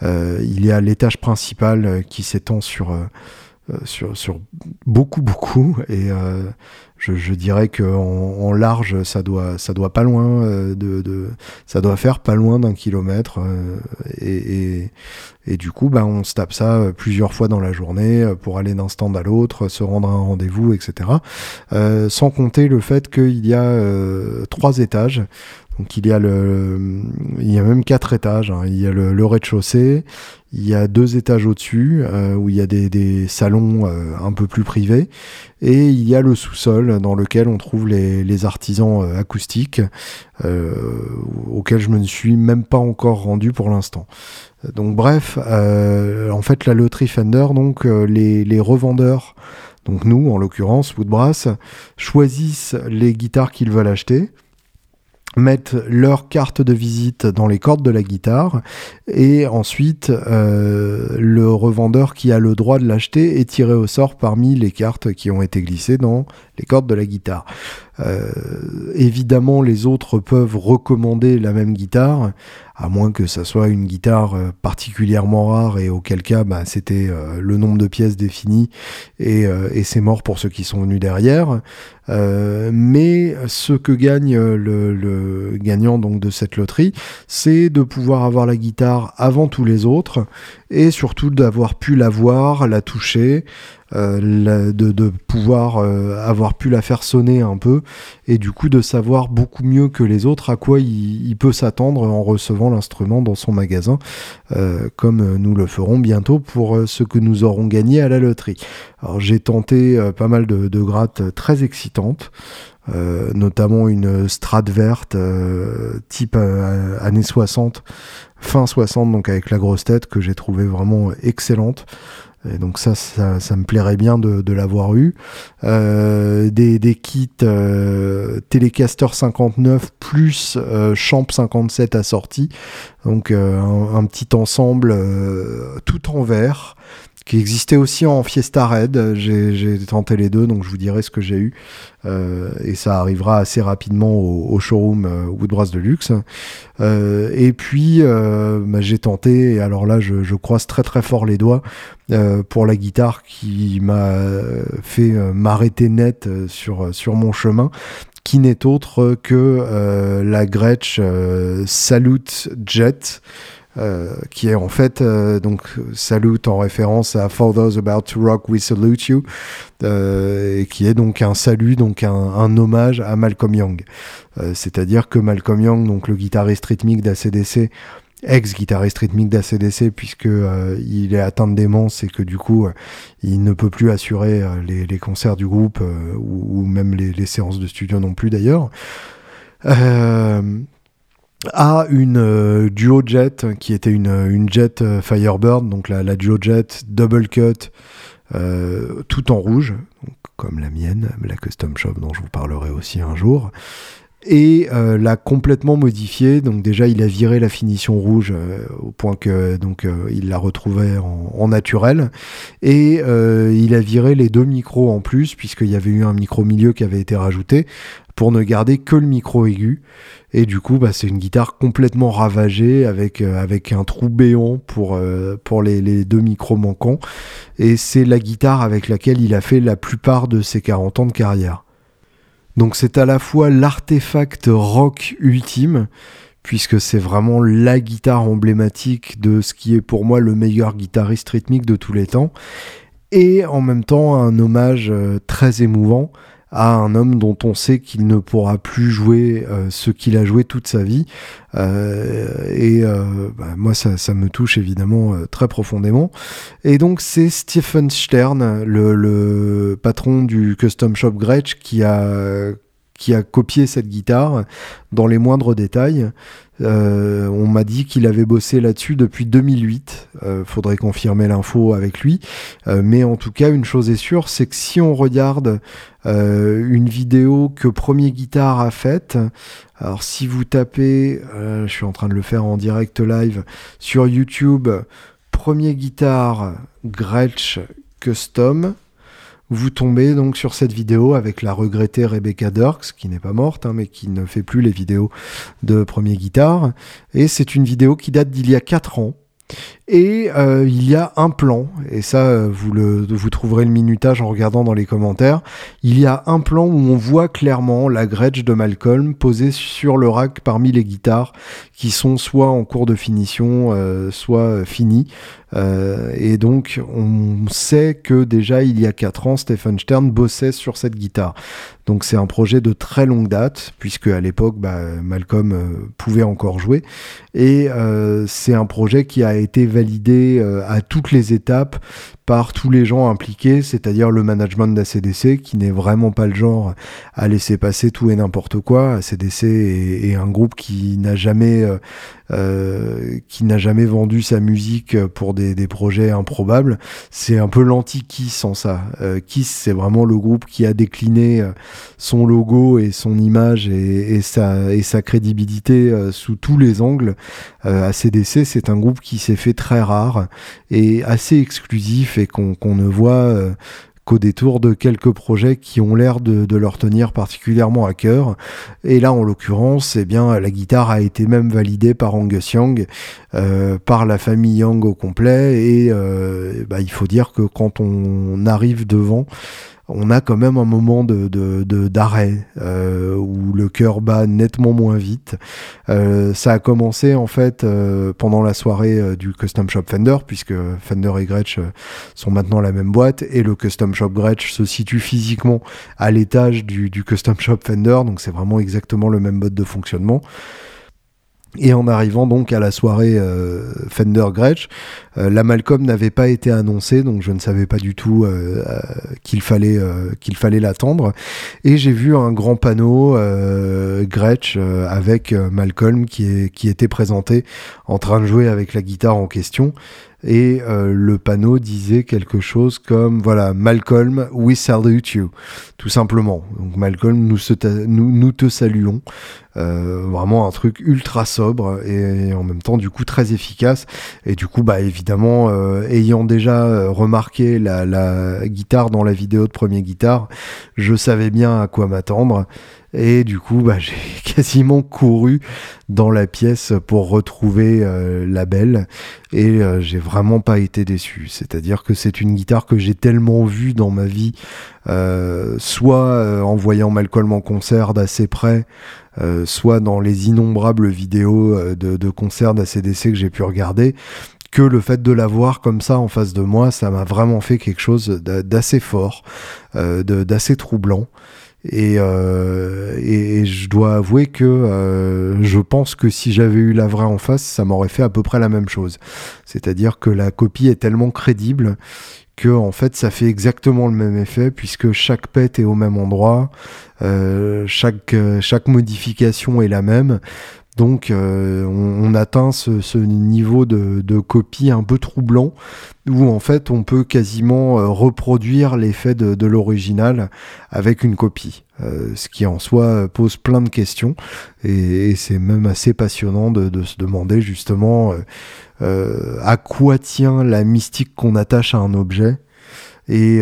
il y a l'étage principal qui s'étend sur, sur, sur beaucoup beaucoup, et je, dirais que en, large, ça doit, ça doit pas loin euh, de, ça doit faire pas loin d'un kilomètre. Euh, et, et, du coup, ben, on se tape ça euh, plusieurs fois dans la journée pour aller d'un stand à l'autre, se rendre à un rendez-vous, etc. sans compter le fait qu'il y a trois étages. Donc il y a le, il y a même quatre étages. Hein. Il y a le, rez-de-chaussée, il y a deux étages au-dessus où il y a des, des salons un peu plus privés, et il y a le sous-sol dans lequel on trouve les, artisans acoustiques, auxquels je me suis même pas encore rendu pour l'instant. Donc bref, en fait la loterie Fender, donc les, les revendeurs donc nous, en l'occurrence, Woodbrass, choisissent les guitares qu'ils veulent acheter mettent leur carte de visite dans les cordes de la guitare et ensuite euh, le revendeur qui a le droit de l'acheter est tiré au sort parmi les cartes qui ont été glissées dans les cordes de la guitare. Euh, évidemment, les autres peuvent recommander la même guitare, à moins que ça soit une guitare euh, particulièrement rare et auquel cas bah, c'était euh, le nombre de pièces défini et, c'est mort pour ceux qui sont venus derrière. mais ce que gagne le, le, gagnant donc de cette loterie, c'est de pouvoir avoir la guitare avant tous les autres et surtout d'avoir pu la voir, la toucher, euh, de, pouvoir euh, avoir pu la faire sonner un peu et du coup de savoir beaucoup mieux que les autres à quoi il, peut s'attendre en recevant l'instrument dans son magasin, euh, comme nous le ferons bientôt pour ce que nous aurons gagné à la loterie. Alors j'ai tenté pas mal de, de, grattes très excitantes. notamment une Strat verte type années 60, fin 60, donc avec la grosse tête que j'ai trouvé vraiment excellente. Et donc ça, ça, me plairait bien de, l'avoir eu. Euh, des, kits euh, Telecaster 59 plus euh, Champ 57 assortis. Donc un, petit ensemble tout en verre qui existait aussi en Fiesta Red. J'ai tenté les deux, donc je vous dirai ce que j'ai eu. Euh, et ça arrivera assez rapidement au, showroom euh, Woodbrass de luxe. Euh, et puis bah, j'ai tenté, et alors là je, croise très très fort les doigts pour la guitare qui m'a fait m'arrêter net sur, sur mon chemin qui n'est autre que la Gretsch Salute Jet. Euh, qui est en fait euh, donc salute en référence à For Those About to Rock We Salute You euh, et qui est donc un salut donc un, hommage à Malcolm Young. C'est-à-dire que Malcolm Young donc le guitariste rythmique d'ACDC ex-guitariste rythmique d'ACDC puisque il est atteint de démence et que du coup il ne peut plus assurer les, les, concerts du groupe ou, ou, même les, les, séances de studio non plus d'ailleurs a une euh, duo jet qui était une, une jet euh, Firebird, donc la, la, duo jet double cut, euh, tout en rouge, comme la mienne, la custom shop dont je vous parlerai aussi un jour. Et l'a complètement modifié. Donc déjà, il a viré la finition rouge au point que donc il la retrouvait en, naturel. Et il a viré les deux micros en plus puisqu'il y avait eu un micro milieu qui avait été rajouté pour ne garder que le micro aigu. Et du coup, bah, c'est une guitare complètement ravagée avec, euh, avec un trou béant pour, euh, pour les, les, deux micros manquants. Et c'est la guitare avec laquelle il a fait la plupart de ses 40 ans de carrière. Donc c'est à la fois l'artefact rock ultime, puisque c'est vraiment la guitare emblématique de ce qui est pour moi le meilleur guitariste rythmique de tous les temps, et en même temps un hommage euh, très émouvant à un homme dont on sait qu'il ne pourra plus jouer euh, ce qu'il a joué toute sa vie. Euh, et euh, bah, moi, ça, ça, me touche évidemment très profondément. Et donc, c'est Stephen Stern, le, le, patron du Custom Shop Gretsch, qui a qui a copié cette guitare dans les moindres détails. Euh, on m'a dit qu'il avait bossé là-dessus depuis 2008. Euh, faudrait confirmer l'info avec lui. Euh, mais en tout cas, une chose est sûre, c'est que si on regarde une vidéo que Premier Guitare a faite, alors si vous tapez, je suis en train de le faire en direct live sur YouTube, Premier Guitare Gretsch Custom, vous tombez donc sur cette vidéo avec la regrettée Rebecca Dirks, qui n'est pas morte, hein, mais qui ne fait plus les vidéos de premier guitare. Et c'est une vidéo qui date d'il y a 4 ans. Et euh, il y a un plan, et ça euh, vous, vous trouverez le minutage en regardant dans les commentaires, il y a un plan où on voit clairement la Gretsch de Malcolm posée sur le rack parmi les guitares qui sont soit en cours de finition, euh, soit finies. et donc on sait que déjà il y a 4 ans, Stephen Stern bossait sur cette guitare. Donc c'est un projet de très longue date, puisque à l'époque bah, Malcolm pouvait encore jouer. Et c'est un projet qui a été validé à toutes les étapes par tous les gens impliqués, c'est-à-dire le management d'ACDC qui n'est vraiment pas le genre à laisser passer tout et n'importe quoi. ACDC est, un groupe qui n'a jamais euh, euh, qui n'a jamais vendu sa musique pour des, projets improbables. C'est un peu l'anti-Kiss en ça. Euh, Kiss, c'est vraiment le groupe qui a décliné son logo et son image et, sa, et sa crédibilité sous tous les angles. ACDC, c'est un groupe qui s'est fait très rare et assez exclusif et qu'on ne voit euh, qu'au détour de quelques projets qui ont l'air de, leur tenir particulièrement à cœur. Et là, en l'occurrence, eh bien, la guitare a été même validée par Angus Young, euh, par la famille Young au complet. Et euh, bah, il faut dire que quand on arrive devant, on a quand même un moment de, d'arrêt euh, où le cœur bat nettement moins vite. Euh, ça a commencé en fait euh, pendant la soirée du Custom Shop Fender, puisque Fender et Gretsch sont maintenant la même boîte, et le Custom Shop Gretsch se situe physiquement à l'étage du, du Custom Shop Fender, donc c'est vraiment exactement le même mode de fonctionnement. Et en arrivant donc à la soirée euh, Fender Gretsch, euh, la Malcolm n'avait pas été annoncée, donc je ne savais pas du tout euh, qu'il fallait qu'il fallait l'attendre. Et j'ai vu un grand panneau Gretsch avec Malcolm qui, est, qui était présenté en train de jouer avec la guitare en question. Et euh, le panneau disait quelque chose comme voilà Malcolm we salute you tout simplement. Donc Malcolm nous, te saluons. euh, vraiment un truc ultra sobre et, en même temps du coup très efficace et du coup bah évidemment euh, ayant déjà remarqué la, la guitare dans la vidéo de premier guitare je savais bien à quoi m'attendre et du coup, bah, j'ai quasiment couru dans la pièce pour retrouver euh, la belle. Et euh, j'ai vraiment pas été déçu. C'est-à-dire que c'est une guitare que j'ai tellement vue dans ma vie, euh, soit en voyant Malcolm en concert d'assez près, soit dans les innombrables vidéos de, de concerts d'ACDC que j'ai pu regarder, que le fait de la voir comme ça en face de moi, ça m'a vraiment fait quelque chose d'assez fort, d'assez troublant. Euh, et, et, je dois avouer que euh, je pense que si j'avais eu la vraie en face, ça m'aurait fait à peu près la même chose. C'est-à-dire que la copie est tellement crédible que en fait ça fait exactement le même effet puisque chaque pet est au même endroit, euh, chaque, chaque modification est la même. Donc euh, on, atteint ce, niveau de, copie un peu troublant où en fait on peut quasiment euh, reproduire l'effet de, l'original avec une copie. Euh, ce qui en soi pose plein de questions et, c'est même assez passionnant de, se demander justement à quoi tient la mystique qu'on attache à un objet et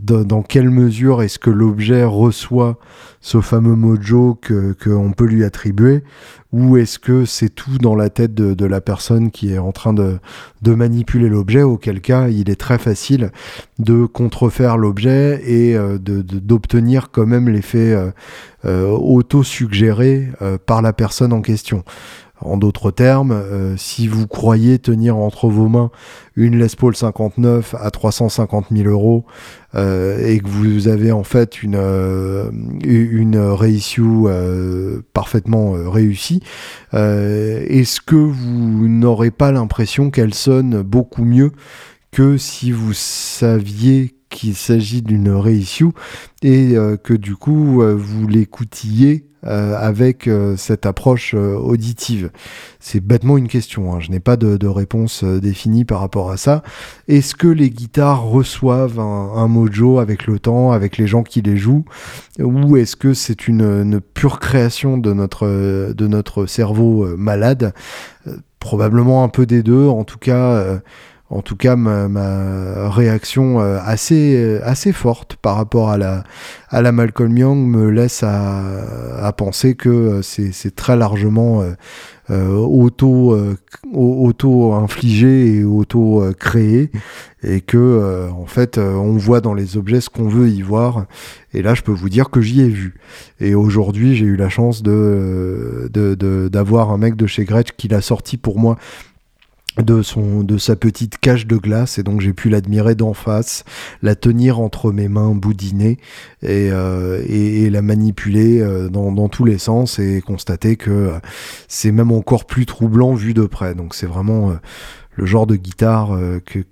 dans, quelle mesure est-ce que l'objet reçoit ce fameux mojo que qu'on peut lui attribuer? Ou est-ce que c'est tout dans la tête de, la personne qui est en train de, manipuler l'objet? Auquel cas il est très facile de contrefaire l'objet et euh, d'obtenir quand même l'effet euh, euh, auto-suggéré par la personne en question en d'autres termes, euh, si vous croyez tenir entre vos mains une Les Paul 59 à 350 000 euros euh, et que vous avez en fait une, euh, une reissue parfaitement réussie, est-ce que vous n'aurez pas l'impression qu'elle sonne beaucoup mieux que si vous saviez qu'il s'agit d'une reissue et que du coup vous l'écoutiez euh, avec euh, cette approche euh, auditive C'est bêtement une question, hein. je n'ai pas de, réponse définie par rapport à ça. Est-ce que les guitares reçoivent un, mojo avec le temps, avec les gens qui les jouent, ou est-ce que c'est une, pure création de notre, de notre cerveau malade? Probablement un peu des deux, en tout cas en tout cas ma, réaction euh, assez, euh, assez forte par rapport à la, à la Malcolm Young me laisse à, penser que euh, c'est très largement auto, auto infligé et auto créé et que en fait on voit dans les objets ce qu'on veut y voir et là je peux vous dire que j'y ai vu. Et aujourd'hui j'ai eu la chance de d'avoir un mec de chez Gretsch qui l'a sorti pour moi de, son, de sa petite cage de glace et donc j'ai pu l'admirer d'en face, la tenir entre mes mains boudinées et, euh, et, la manipuler euh, dans, dans, tous les sens et constater que euh, c'est même encore plus troublant vu de près. Donc c'est vraiment le genre de guitare que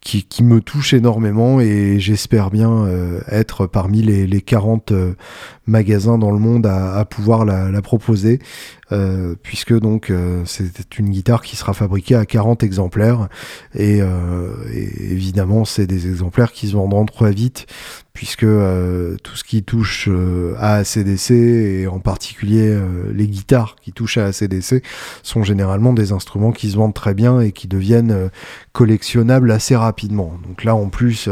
qui, qui, me touche énormément et j'espère bien être parmi les, les 40 magasins dans le monde à, à pouvoir la, la proposer. Euh, puisque donc euh, c'est une guitare qui sera fabriquée à 40 exemplaires et, euh, et évidemment c'est des exemplaires qui se vendront très vite puisque tout ce qui touche à ACDC et en particulier les guitares qui touchent à ACDC sont généralement des instruments qui se vendent très bien et qui deviennent collectionnables assez rapidement. Donc là en plus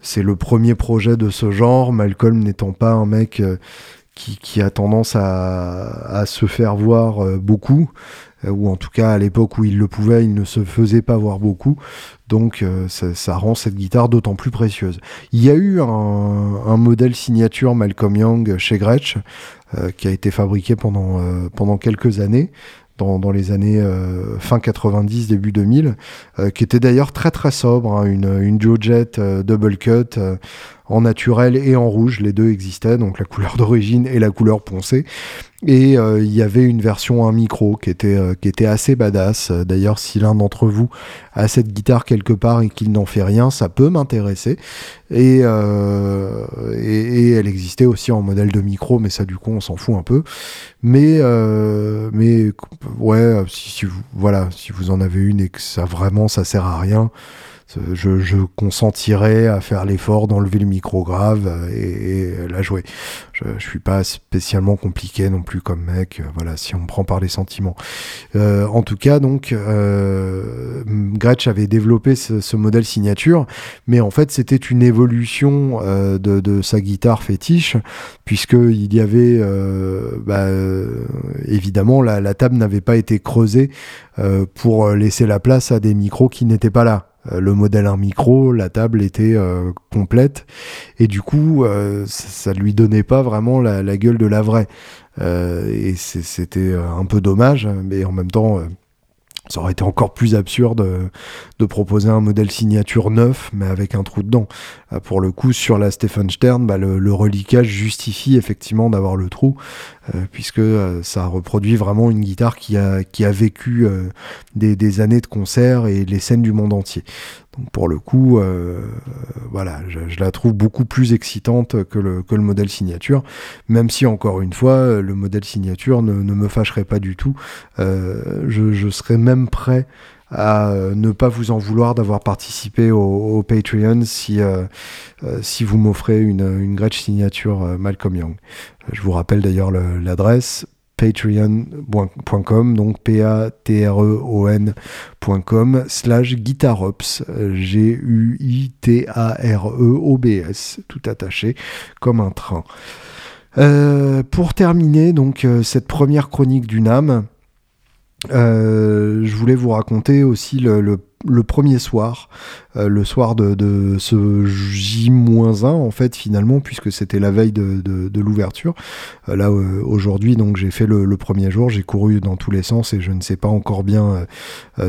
c'est le premier projet de ce genre, Malcolm n'étant pas un mec qui, a tendance à, se faire voir euh, beaucoup, euh, ou en tout cas à l'époque où il le pouvait, il ne se faisait pas voir beaucoup. Donc euh, ça, rend cette guitare d'autant plus précieuse. Il y a eu un, modèle signature Malcolm Young chez Gretsch, qui a été fabriqué pendant, pendant quelques années. Dans, les années fin 90, début 2000, qui était d'ailleurs très très sobre, hein, une, une Joe Jet double cut en naturel et en rouge, les deux existaient, donc la couleur d'origine et la couleur poncée. Et euh, il y avait une version un micro qui était, euh, qui était assez badass. D'ailleurs, si l'un d'entre vous a cette guitare quelque part et qu'il n'en fait rien, ça peut m'intéresser. Et, euh, elle existait aussi en modèle de micro, mais ça du coup on s'en fout un peu. Mais, ouais, si, si, vous, voilà, si vous en avez une et que ça vraiment ça sert à rien, je, consentirais à faire l'effort d'enlever le micro grave et, la jouer. Je, je suis pas spécialement compliqué non plus comme mec, euh, voilà, si on me prend par les sentiments. Euh, en tout cas, donc, euh, Gretsch avait développé ce, modèle signature, mais en fait, c'était une évolution euh, de, sa guitare fétiche, puisqu'il y avait, bah, évidemment, la, la table n'avait pas été creusée pour laisser la place à des micros qui n'étaient pas là. Euh, le modèle un micro, la table était euh, complète. Et du coup euh, ça, lui donnait pas vraiment la, la gueule de la vraie. Et c'était un peu dommage mais en même temps ça aurait été encore plus absurde de proposer un modèle signature neuf, mais avec un trou dedans. pour le coup, sur la Stephen Stern, bah, le, reliquage justifie effectivement d'avoir le trou, puisque ça reproduit vraiment une guitare qui a, qui a vécu des, des, années de concert et les scènes du monde entier. Donc pour le coup, euh, voilà, je, la trouve beaucoup plus excitante que le, que le modèle signature, même si encore une fois, le modèle signature ne, ne me fâcherait pas du tout. Euh, je, je, serais même prêt à ne pas vous en vouloir d'avoir participé au, au, Patreon si, euh, si vous m'offrez une, une Gretsch signature Malcolm Young. Je vous rappelle d'ailleurs l'adresse patreon.com, donc P-A-T-R-E-O-N.com, slash guitarops, G-U-I-T-A-R-E-O-B-S, tout attaché, comme un train. Euh, pour terminer, donc, euh, cette première chronique d'une âme, euh, je voulais vous raconter aussi le premier soir, euh, le soir de, ce J-1 en fait finalement, puisque c'était la veille de, l'ouverture. Euh, là euh, aujourd'hui, donc j'ai fait le, premier jour, j'ai couru dans tous les sens et je ne sais pas encore bien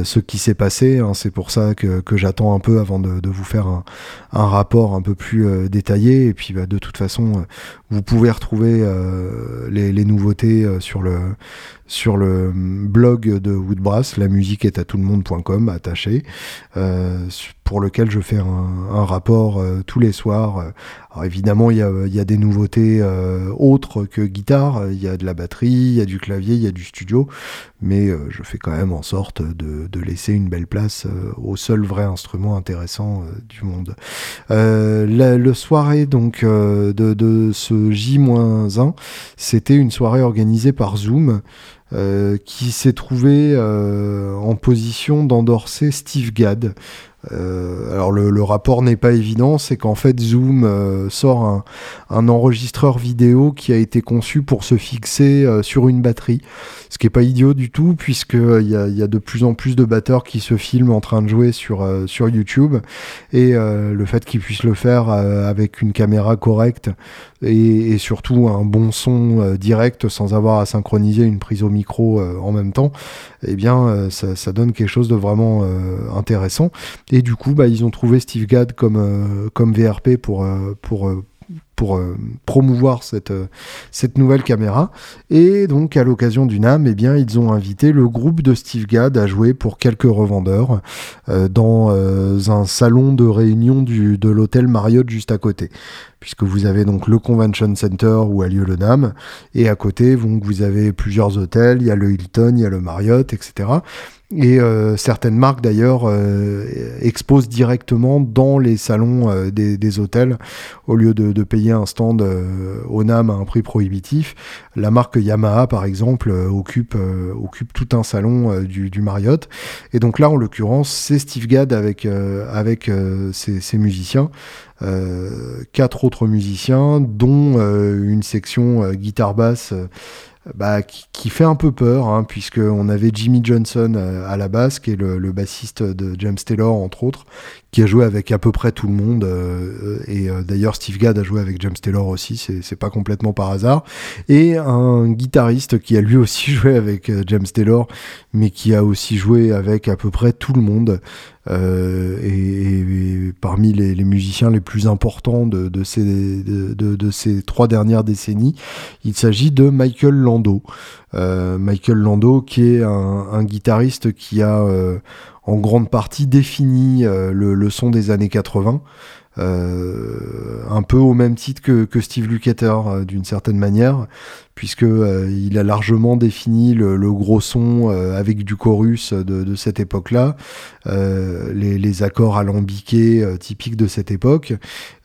ce qui s'est passé. Hein. C'est pour ça que, j'attends un peu avant de, vous faire un, rapport un peu plus détaillé. Et puis bah, de toute façon, vous pouvez retrouver les, nouveautés sur le sur le blog de Woodbrass, la musique est à tout le monde.com attaché, euh, pour lequel je fais un, rapport euh, tous les soirs. Alors évidemment, il y a, des nouveautés euh, autres que guitare, il y a de la batterie, il y a du clavier, il y a du studio, mais je fais quand même en sorte de, laisser une belle place au seul vrai instrument intéressant du monde. La, soirée donc de, de ce J-1, c'était une soirée organisée par Zoom. Euh, qui s'est trouvé euh, en position d'endorser Steve Gadd. Euh, alors le, rapport n'est pas évident, c'est qu'en fait Zoom sort un, enregistreur vidéo qui a été conçu pour se fixer sur une batterie, ce qui est pas idiot du tout puisqu'il y y a de plus en plus de batteurs qui se filment en train de jouer sur, sur YouTube. Et le fait qu'ils puissent le faire avec une caméra correcte et, surtout un bon son euh, direct sans avoir à synchroniser une prise au micro euh, en même temps, eh bien euh, ça, donne quelque chose de vraiment intéressant. Et du coup, bah, ils ont trouvé Steve Gadd comme, comme VRP pour, pour pour promouvoir cette, cette nouvelle caméra. Et donc, à l'occasion du NAM, eh bien, ils ont invité le groupe de Steve Gadd à jouer pour quelques revendeurs dans un salon de réunion de l'hôtel Marriott juste à côté puisque vous avez donc le Convention Center où a lieu le NAM, et à côté, vous avez plusieurs hôtels, il y a le Hilton, il y a le Marriott, etc. Et euh, certaines marques d'ailleurs euh, exposent directement dans les salons euh, des, hôtels au lieu de, payer un stand au NAM à un prix prohibitif. La marque Yamaha par exemple occupe, occupe tout un salon du, Marriott. Et donc là en l'occurrence c'est Steve Gadd avec, avec ses, musiciens. quatre autres musiciens dont une section guitare basse bah, qui, fait un peu peur, hein, puisqu'on avait Jimmy Johnson euh, à la basse, qui est le, le, bassiste de James Taylor, entre autres, qui a joué avec à peu près tout le monde. Euh, et euh, d'ailleurs, Steve Gadd a joué avec James Taylor aussi, c'est pas complètement par hasard. Et un guitariste qui a lui aussi joué avec James Taylor, mais qui a aussi joué avec à peu près tout le monde. Euh, et, parmi les, les, musiciens les plus importants de, de, ces, de, de, ces trois dernières décennies, il s'agit de Michael Lando. Euh, Michael Lando, qui est un, un guitariste qui a euh, en grande partie défini le, le, son des années 80. un peu au même titre que, que Steve Lukather d'une certaine manière, puisque euh, il a largement défini le, gros son euh, avec du chorus de, cette époque-là, euh, les, accords alambiqués typiques de cette époque,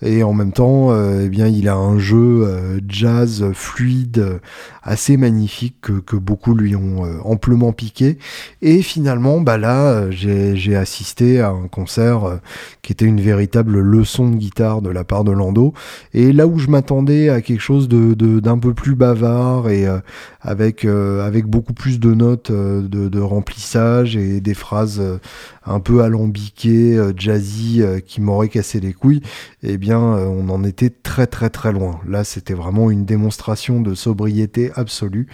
et en même temps, eh bien, il a un jeu jazz fluide assez magnifique que, beaucoup lui ont amplement piqué. Et finalement, bah là, j'ai assisté à un concert qui était une véritable leçon de guitare de la part de Lando, et là où je m'attendais à quelque chose de d'un peu plus bavard et euh, avec, euh, avec beaucoup plus de notes euh, de, remplissage et des phrases un peu alambiquées, jazzy, qui m'auraient cassé les couilles, eh bien, on en était très très très loin. Là, c'était vraiment une démonstration de sobriété absolue.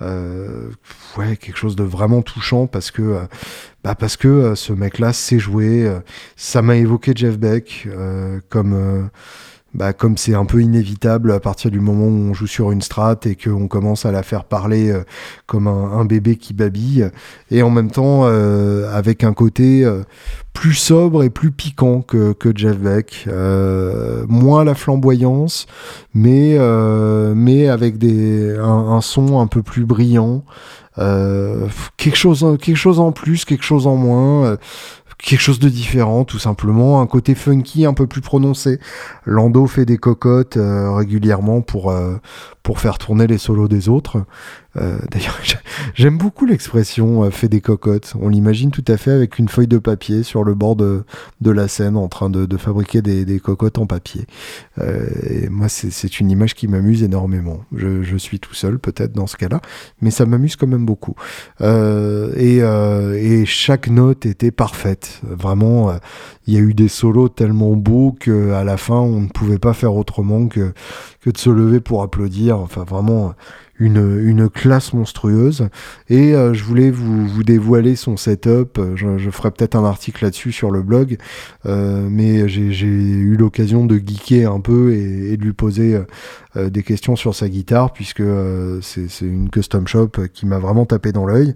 ouais, quelque chose de vraiment touchant parce que, bah parce que ce mec-là sait jouer. ça m'a évoqué Jeff Beck comme bah, comme c'est un peu inévitable à partir du moment où on joue sur une strat et qu'on commence à la faire parler euh, comme un, bébé qui babille, et en même temps euh, avec un côté euh, plus sobre et plus piquant que, Jeff Beck, moins la flamboyance, mais, mais avec des, un, un, son un peu plus brillant. quelque chose quelque chose en plus quelque chose en moins quelque chose de différent, tout simplement, un côté funky un peu plus prononcé. Lando fait des cocottes euh, régulièrement pour, euh, pour faire tourner les solos des autres. Euh, d'ailleurs, j'aime beaucoup l'expression euh, fait des cocottes. On l'imagine tout à fait avec une feuille de papier sur le bord de, la scène en train de, fabriquer des, cocottes en papier. Euh, et moi, c'est une image qui m'amuse énormément. Je, suis tout seul peut-être dans ce cas-là, mais ça m'amuse quand même beaucoup. Et, et, chaque note était parfaite. Vraiment, il y a eu des solos tellement beaux qu'à la fin, on ne pouvait pas faire autrement que, de se lever pour applaudir. Enfin, vraiment une, classe monstrueuse. Et euh, je voulais vous, dévoiler son setup. Je, ferai peut-être un article là-dessus sur le blog. Euh, mais j'ai eu l'occasion de geeker un peu et, et de lui poser euh, des questions sur sa guitare, puisque c'est une custom shop qui m'a vraiment tapé dans l'œil.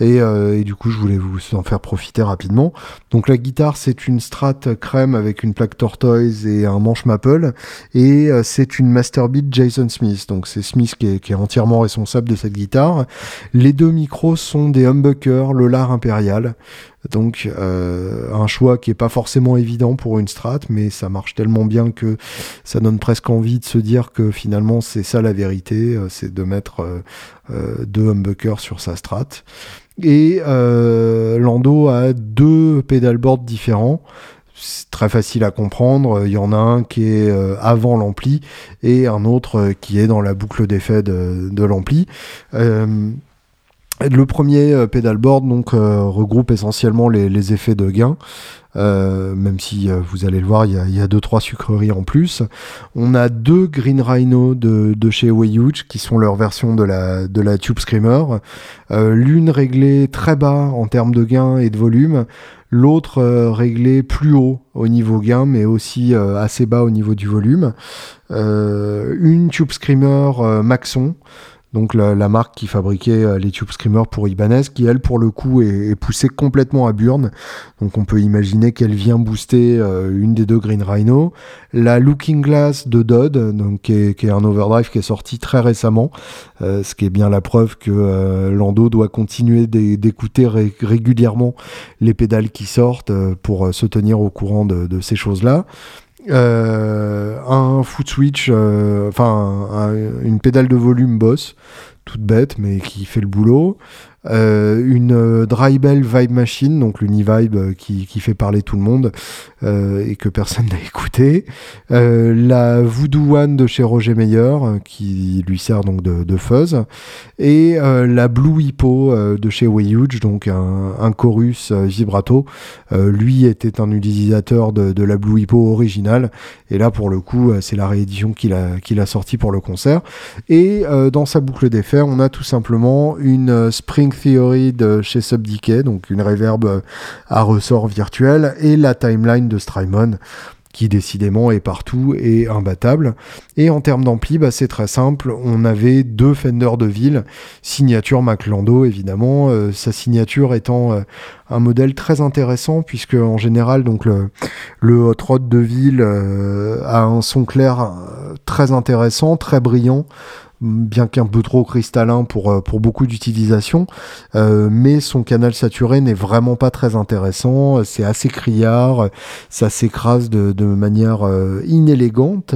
Et, et, du coup, je voulais vous en faire profiter rapidement. Donc la guitare, c'est une Strat crème avec une plaque tortoise et un manche maple. Et c'est une Masterbeat Jason Smith. Donc c'est Smith qui est, qui est entièrement responsable de cette guitare. Les deux micros sont des humbuckers Lolar Impérial. Donc euh, un choix qui est pas forcément évident pour une strat, mais ça marche tellement bien que ça donne presque envie de se dire que finalement c'est ça la vérité, euh, c'est de mettre euh, deux humbuckers sur sa strat. Et Lando a deux pedalboards différents c'est très facile à comprendre. Il y en a un qui est euh, avant l'ampli et un autre euh, qui est dans la boucle d'effet de, de l'ampli. Euh, Le premier pedalboard donc regroupe essentiellement les, effets de gain. même si vous allez le voir, il y a, 2-3 sucreries en plus. On a deux Green Rhino de, chez Wayuch qui sont leur version de la, de la Tube Screamer. L'une réglée très bas en termes de gain et de volume, l'autre euh, réglé plus haut au niveau gain, mais aussi euh, assez bas au niveau du volume. Euh, une Tube Screamer Maxon, donc la, marque qui fabriquait euh, les Tube Screamers pour Ibanez, qui elle pour le coup est, poussée complètement à burn. Donc on peut imaginer qu'elle vient booster euh, une des deux Green Rhino. La Looking Glass de Dodd, donc qui est, un overdrive qui est sorti très récemment, euh, ce qui est bien la preuve que Lando doit continuer d'écouter régulièrement les pédales qui sortent pour se tenir au courant de ces choses-là. Euh, un foot switch, euh, enfin une pédale de volume Boss, toute bête mais qui fait le boulot. Euh, une euh, Drybell Vibe Machine, donc l'Univibe euh, qui, qui fait parler tout le monde et que personne n'a écouté. la Voodoo One de chez Roger Meyer, qui lui sert donc de, fuzz. Et la Blue Hippo de chez Wayuge, donc un, chorus vibrato. lui était un utilisateur de, la Blue Hippo originale. Et là, pour le coup, c'est la réédition qu'il a, qu'il a sorti pour le concert. Et dans sa boucle d'effets, on a tout simplement une Spring Theory de chez Subdecay, donc une reverb à ressort virtuel, et la timeline de Strymon qui décidément est partout et imbattable. Et en termes d'ampli, bah, c'est très simple. On avait deux Fender de ville, signature McLando évidemment, euh, sa signature étant euh, un modèle très intéressant puisque en général donc le, Hot Rod de ville euh, a un son clair très intéressant, très brillant bien qu'un peu trop cristallin pour, euh, pour beaucoup d'utilisation, euh, mais son canal saturé n'est vraiment pas très intéressant, c'est assez criard, ça s'écrase de, de, manière euh, inélégante,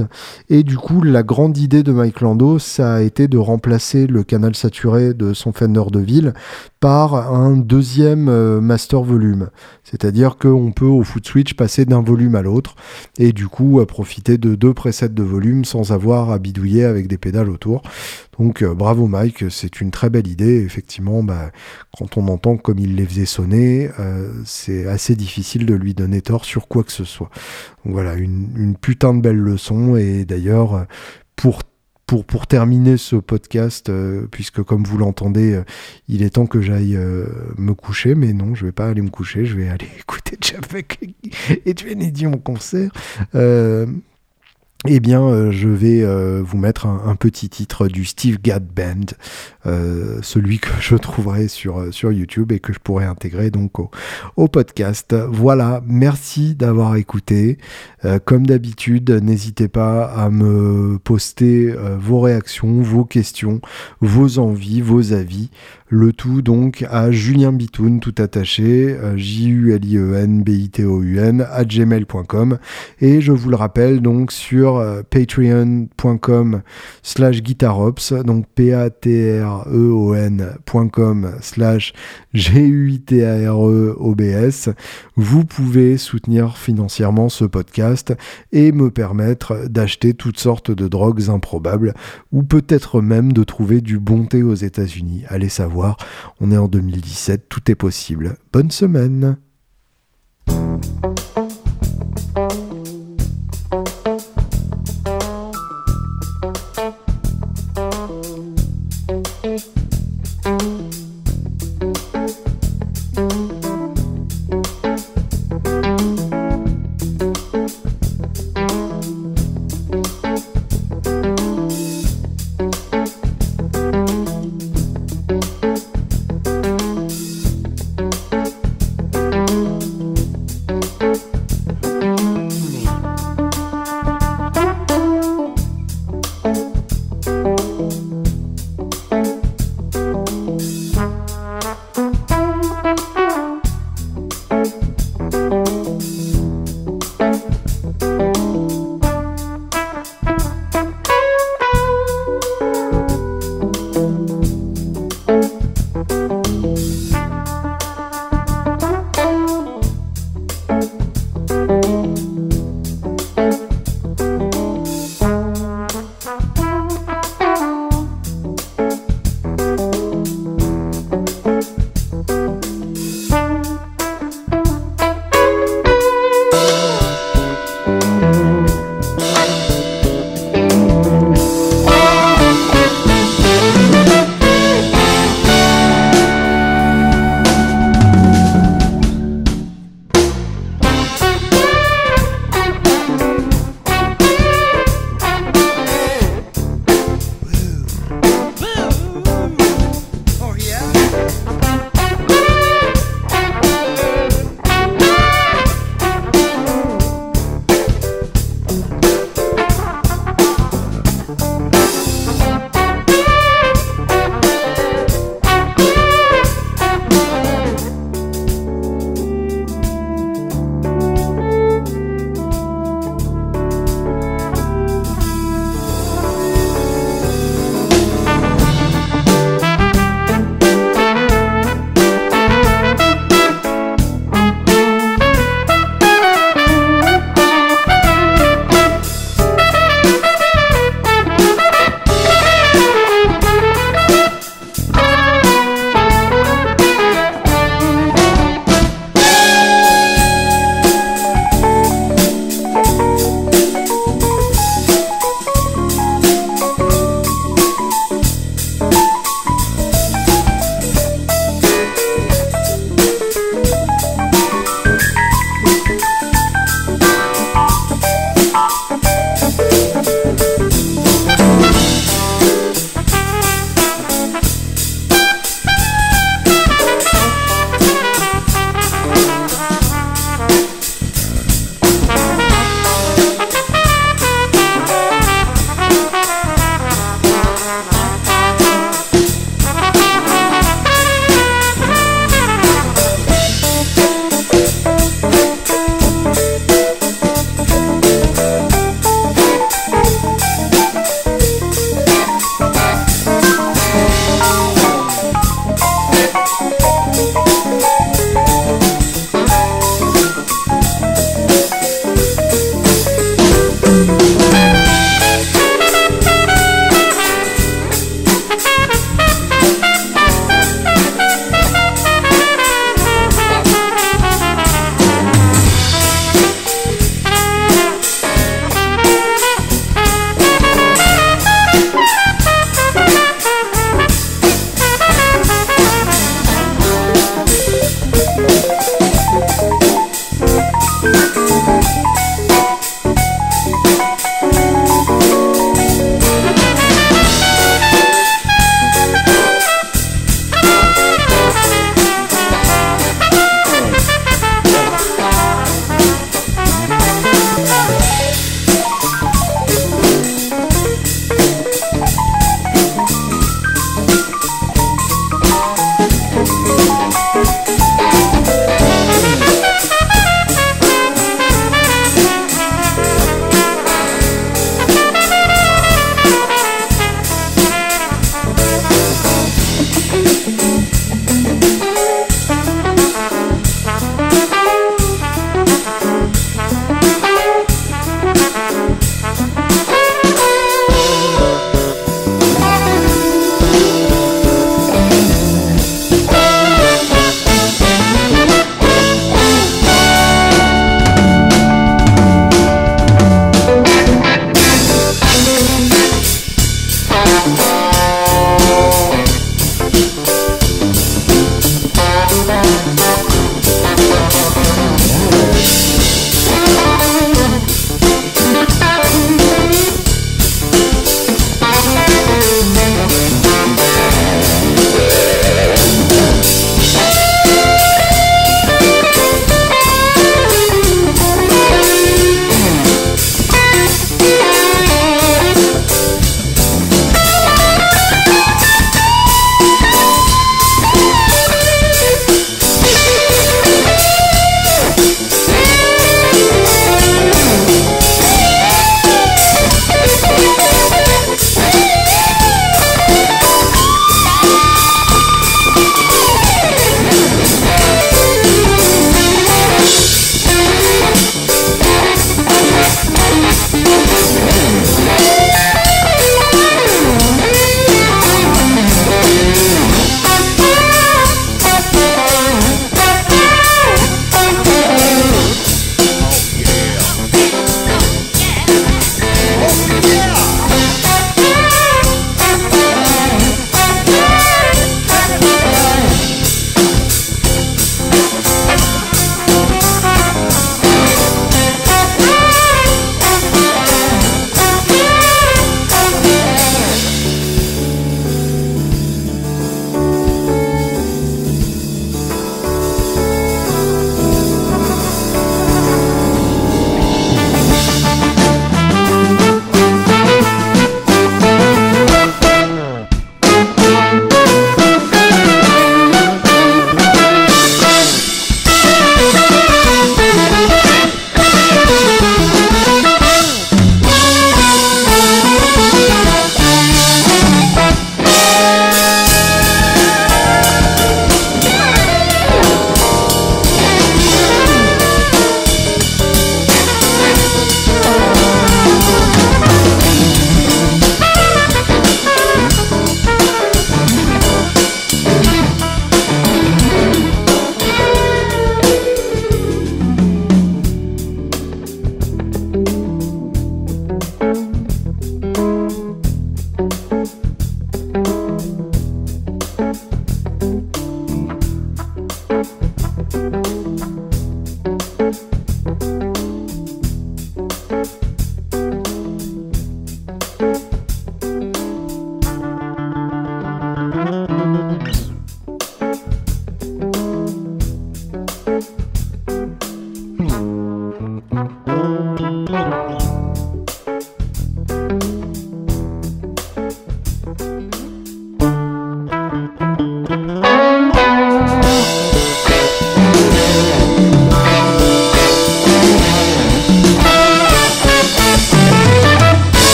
et du coup la grande idée de Mike Lando, ça a été de remplacer le canal saturé de son Fender de ville par un deuxième master volume, c'est-à-dire qu'on peut au foot switch passer d'un volume à l'autre, et du coup profiter de deux presets de volume sans avoir à bidouiller avec des pédales autour. Donc euh, bravo Mike, c'est une très belle idée. Effectivement, bah, quand on entend comme il les faisait sonner, euh, c'est assez difficile de lui donner tort sur quoi que ce soit. Donc voilà, une, putain de belle leçon. Et d'ailleurs, pour pour, pour terminer ce podcast, euh, puisque comme vous l'entendez, il est temps que j'aille me coucher, mais non, je vais pas aller me coucher, je vais aller écouter Jeff et Kennedy en concert. Eh bien, euh, je vais euh, vous mettre un, petit titre du Steve Gadd Band, euh, celui que je trouverai sur, sur YouTube et que je pourrai intégrer donc au, au podcast. Voilà, merci d'avoir écouté. Comme d'habitude, n'hésitez pas à me poster vos réactions, vos questions, vos envies, vos avis. Le tout donc à Julien Bitoun, tout attaché, J-U-L-I-E-N-B-I-T-O-U-N, à gmail.com. Et je vous le rappelle donc sur euh, patreon.com slash guitarops, donc p-a-t-r-e-o-n.com slash G-U-I-T-A-R-E-O-B-S. Vous pouvez soutenir financièrement ce et me permettre d'acheter toutes sortes de drogues improbables ou peut-être même de trouver du bon thé aux États-Unis. Allez savoir, on est en 2017, tout est possible. Bonne semaine!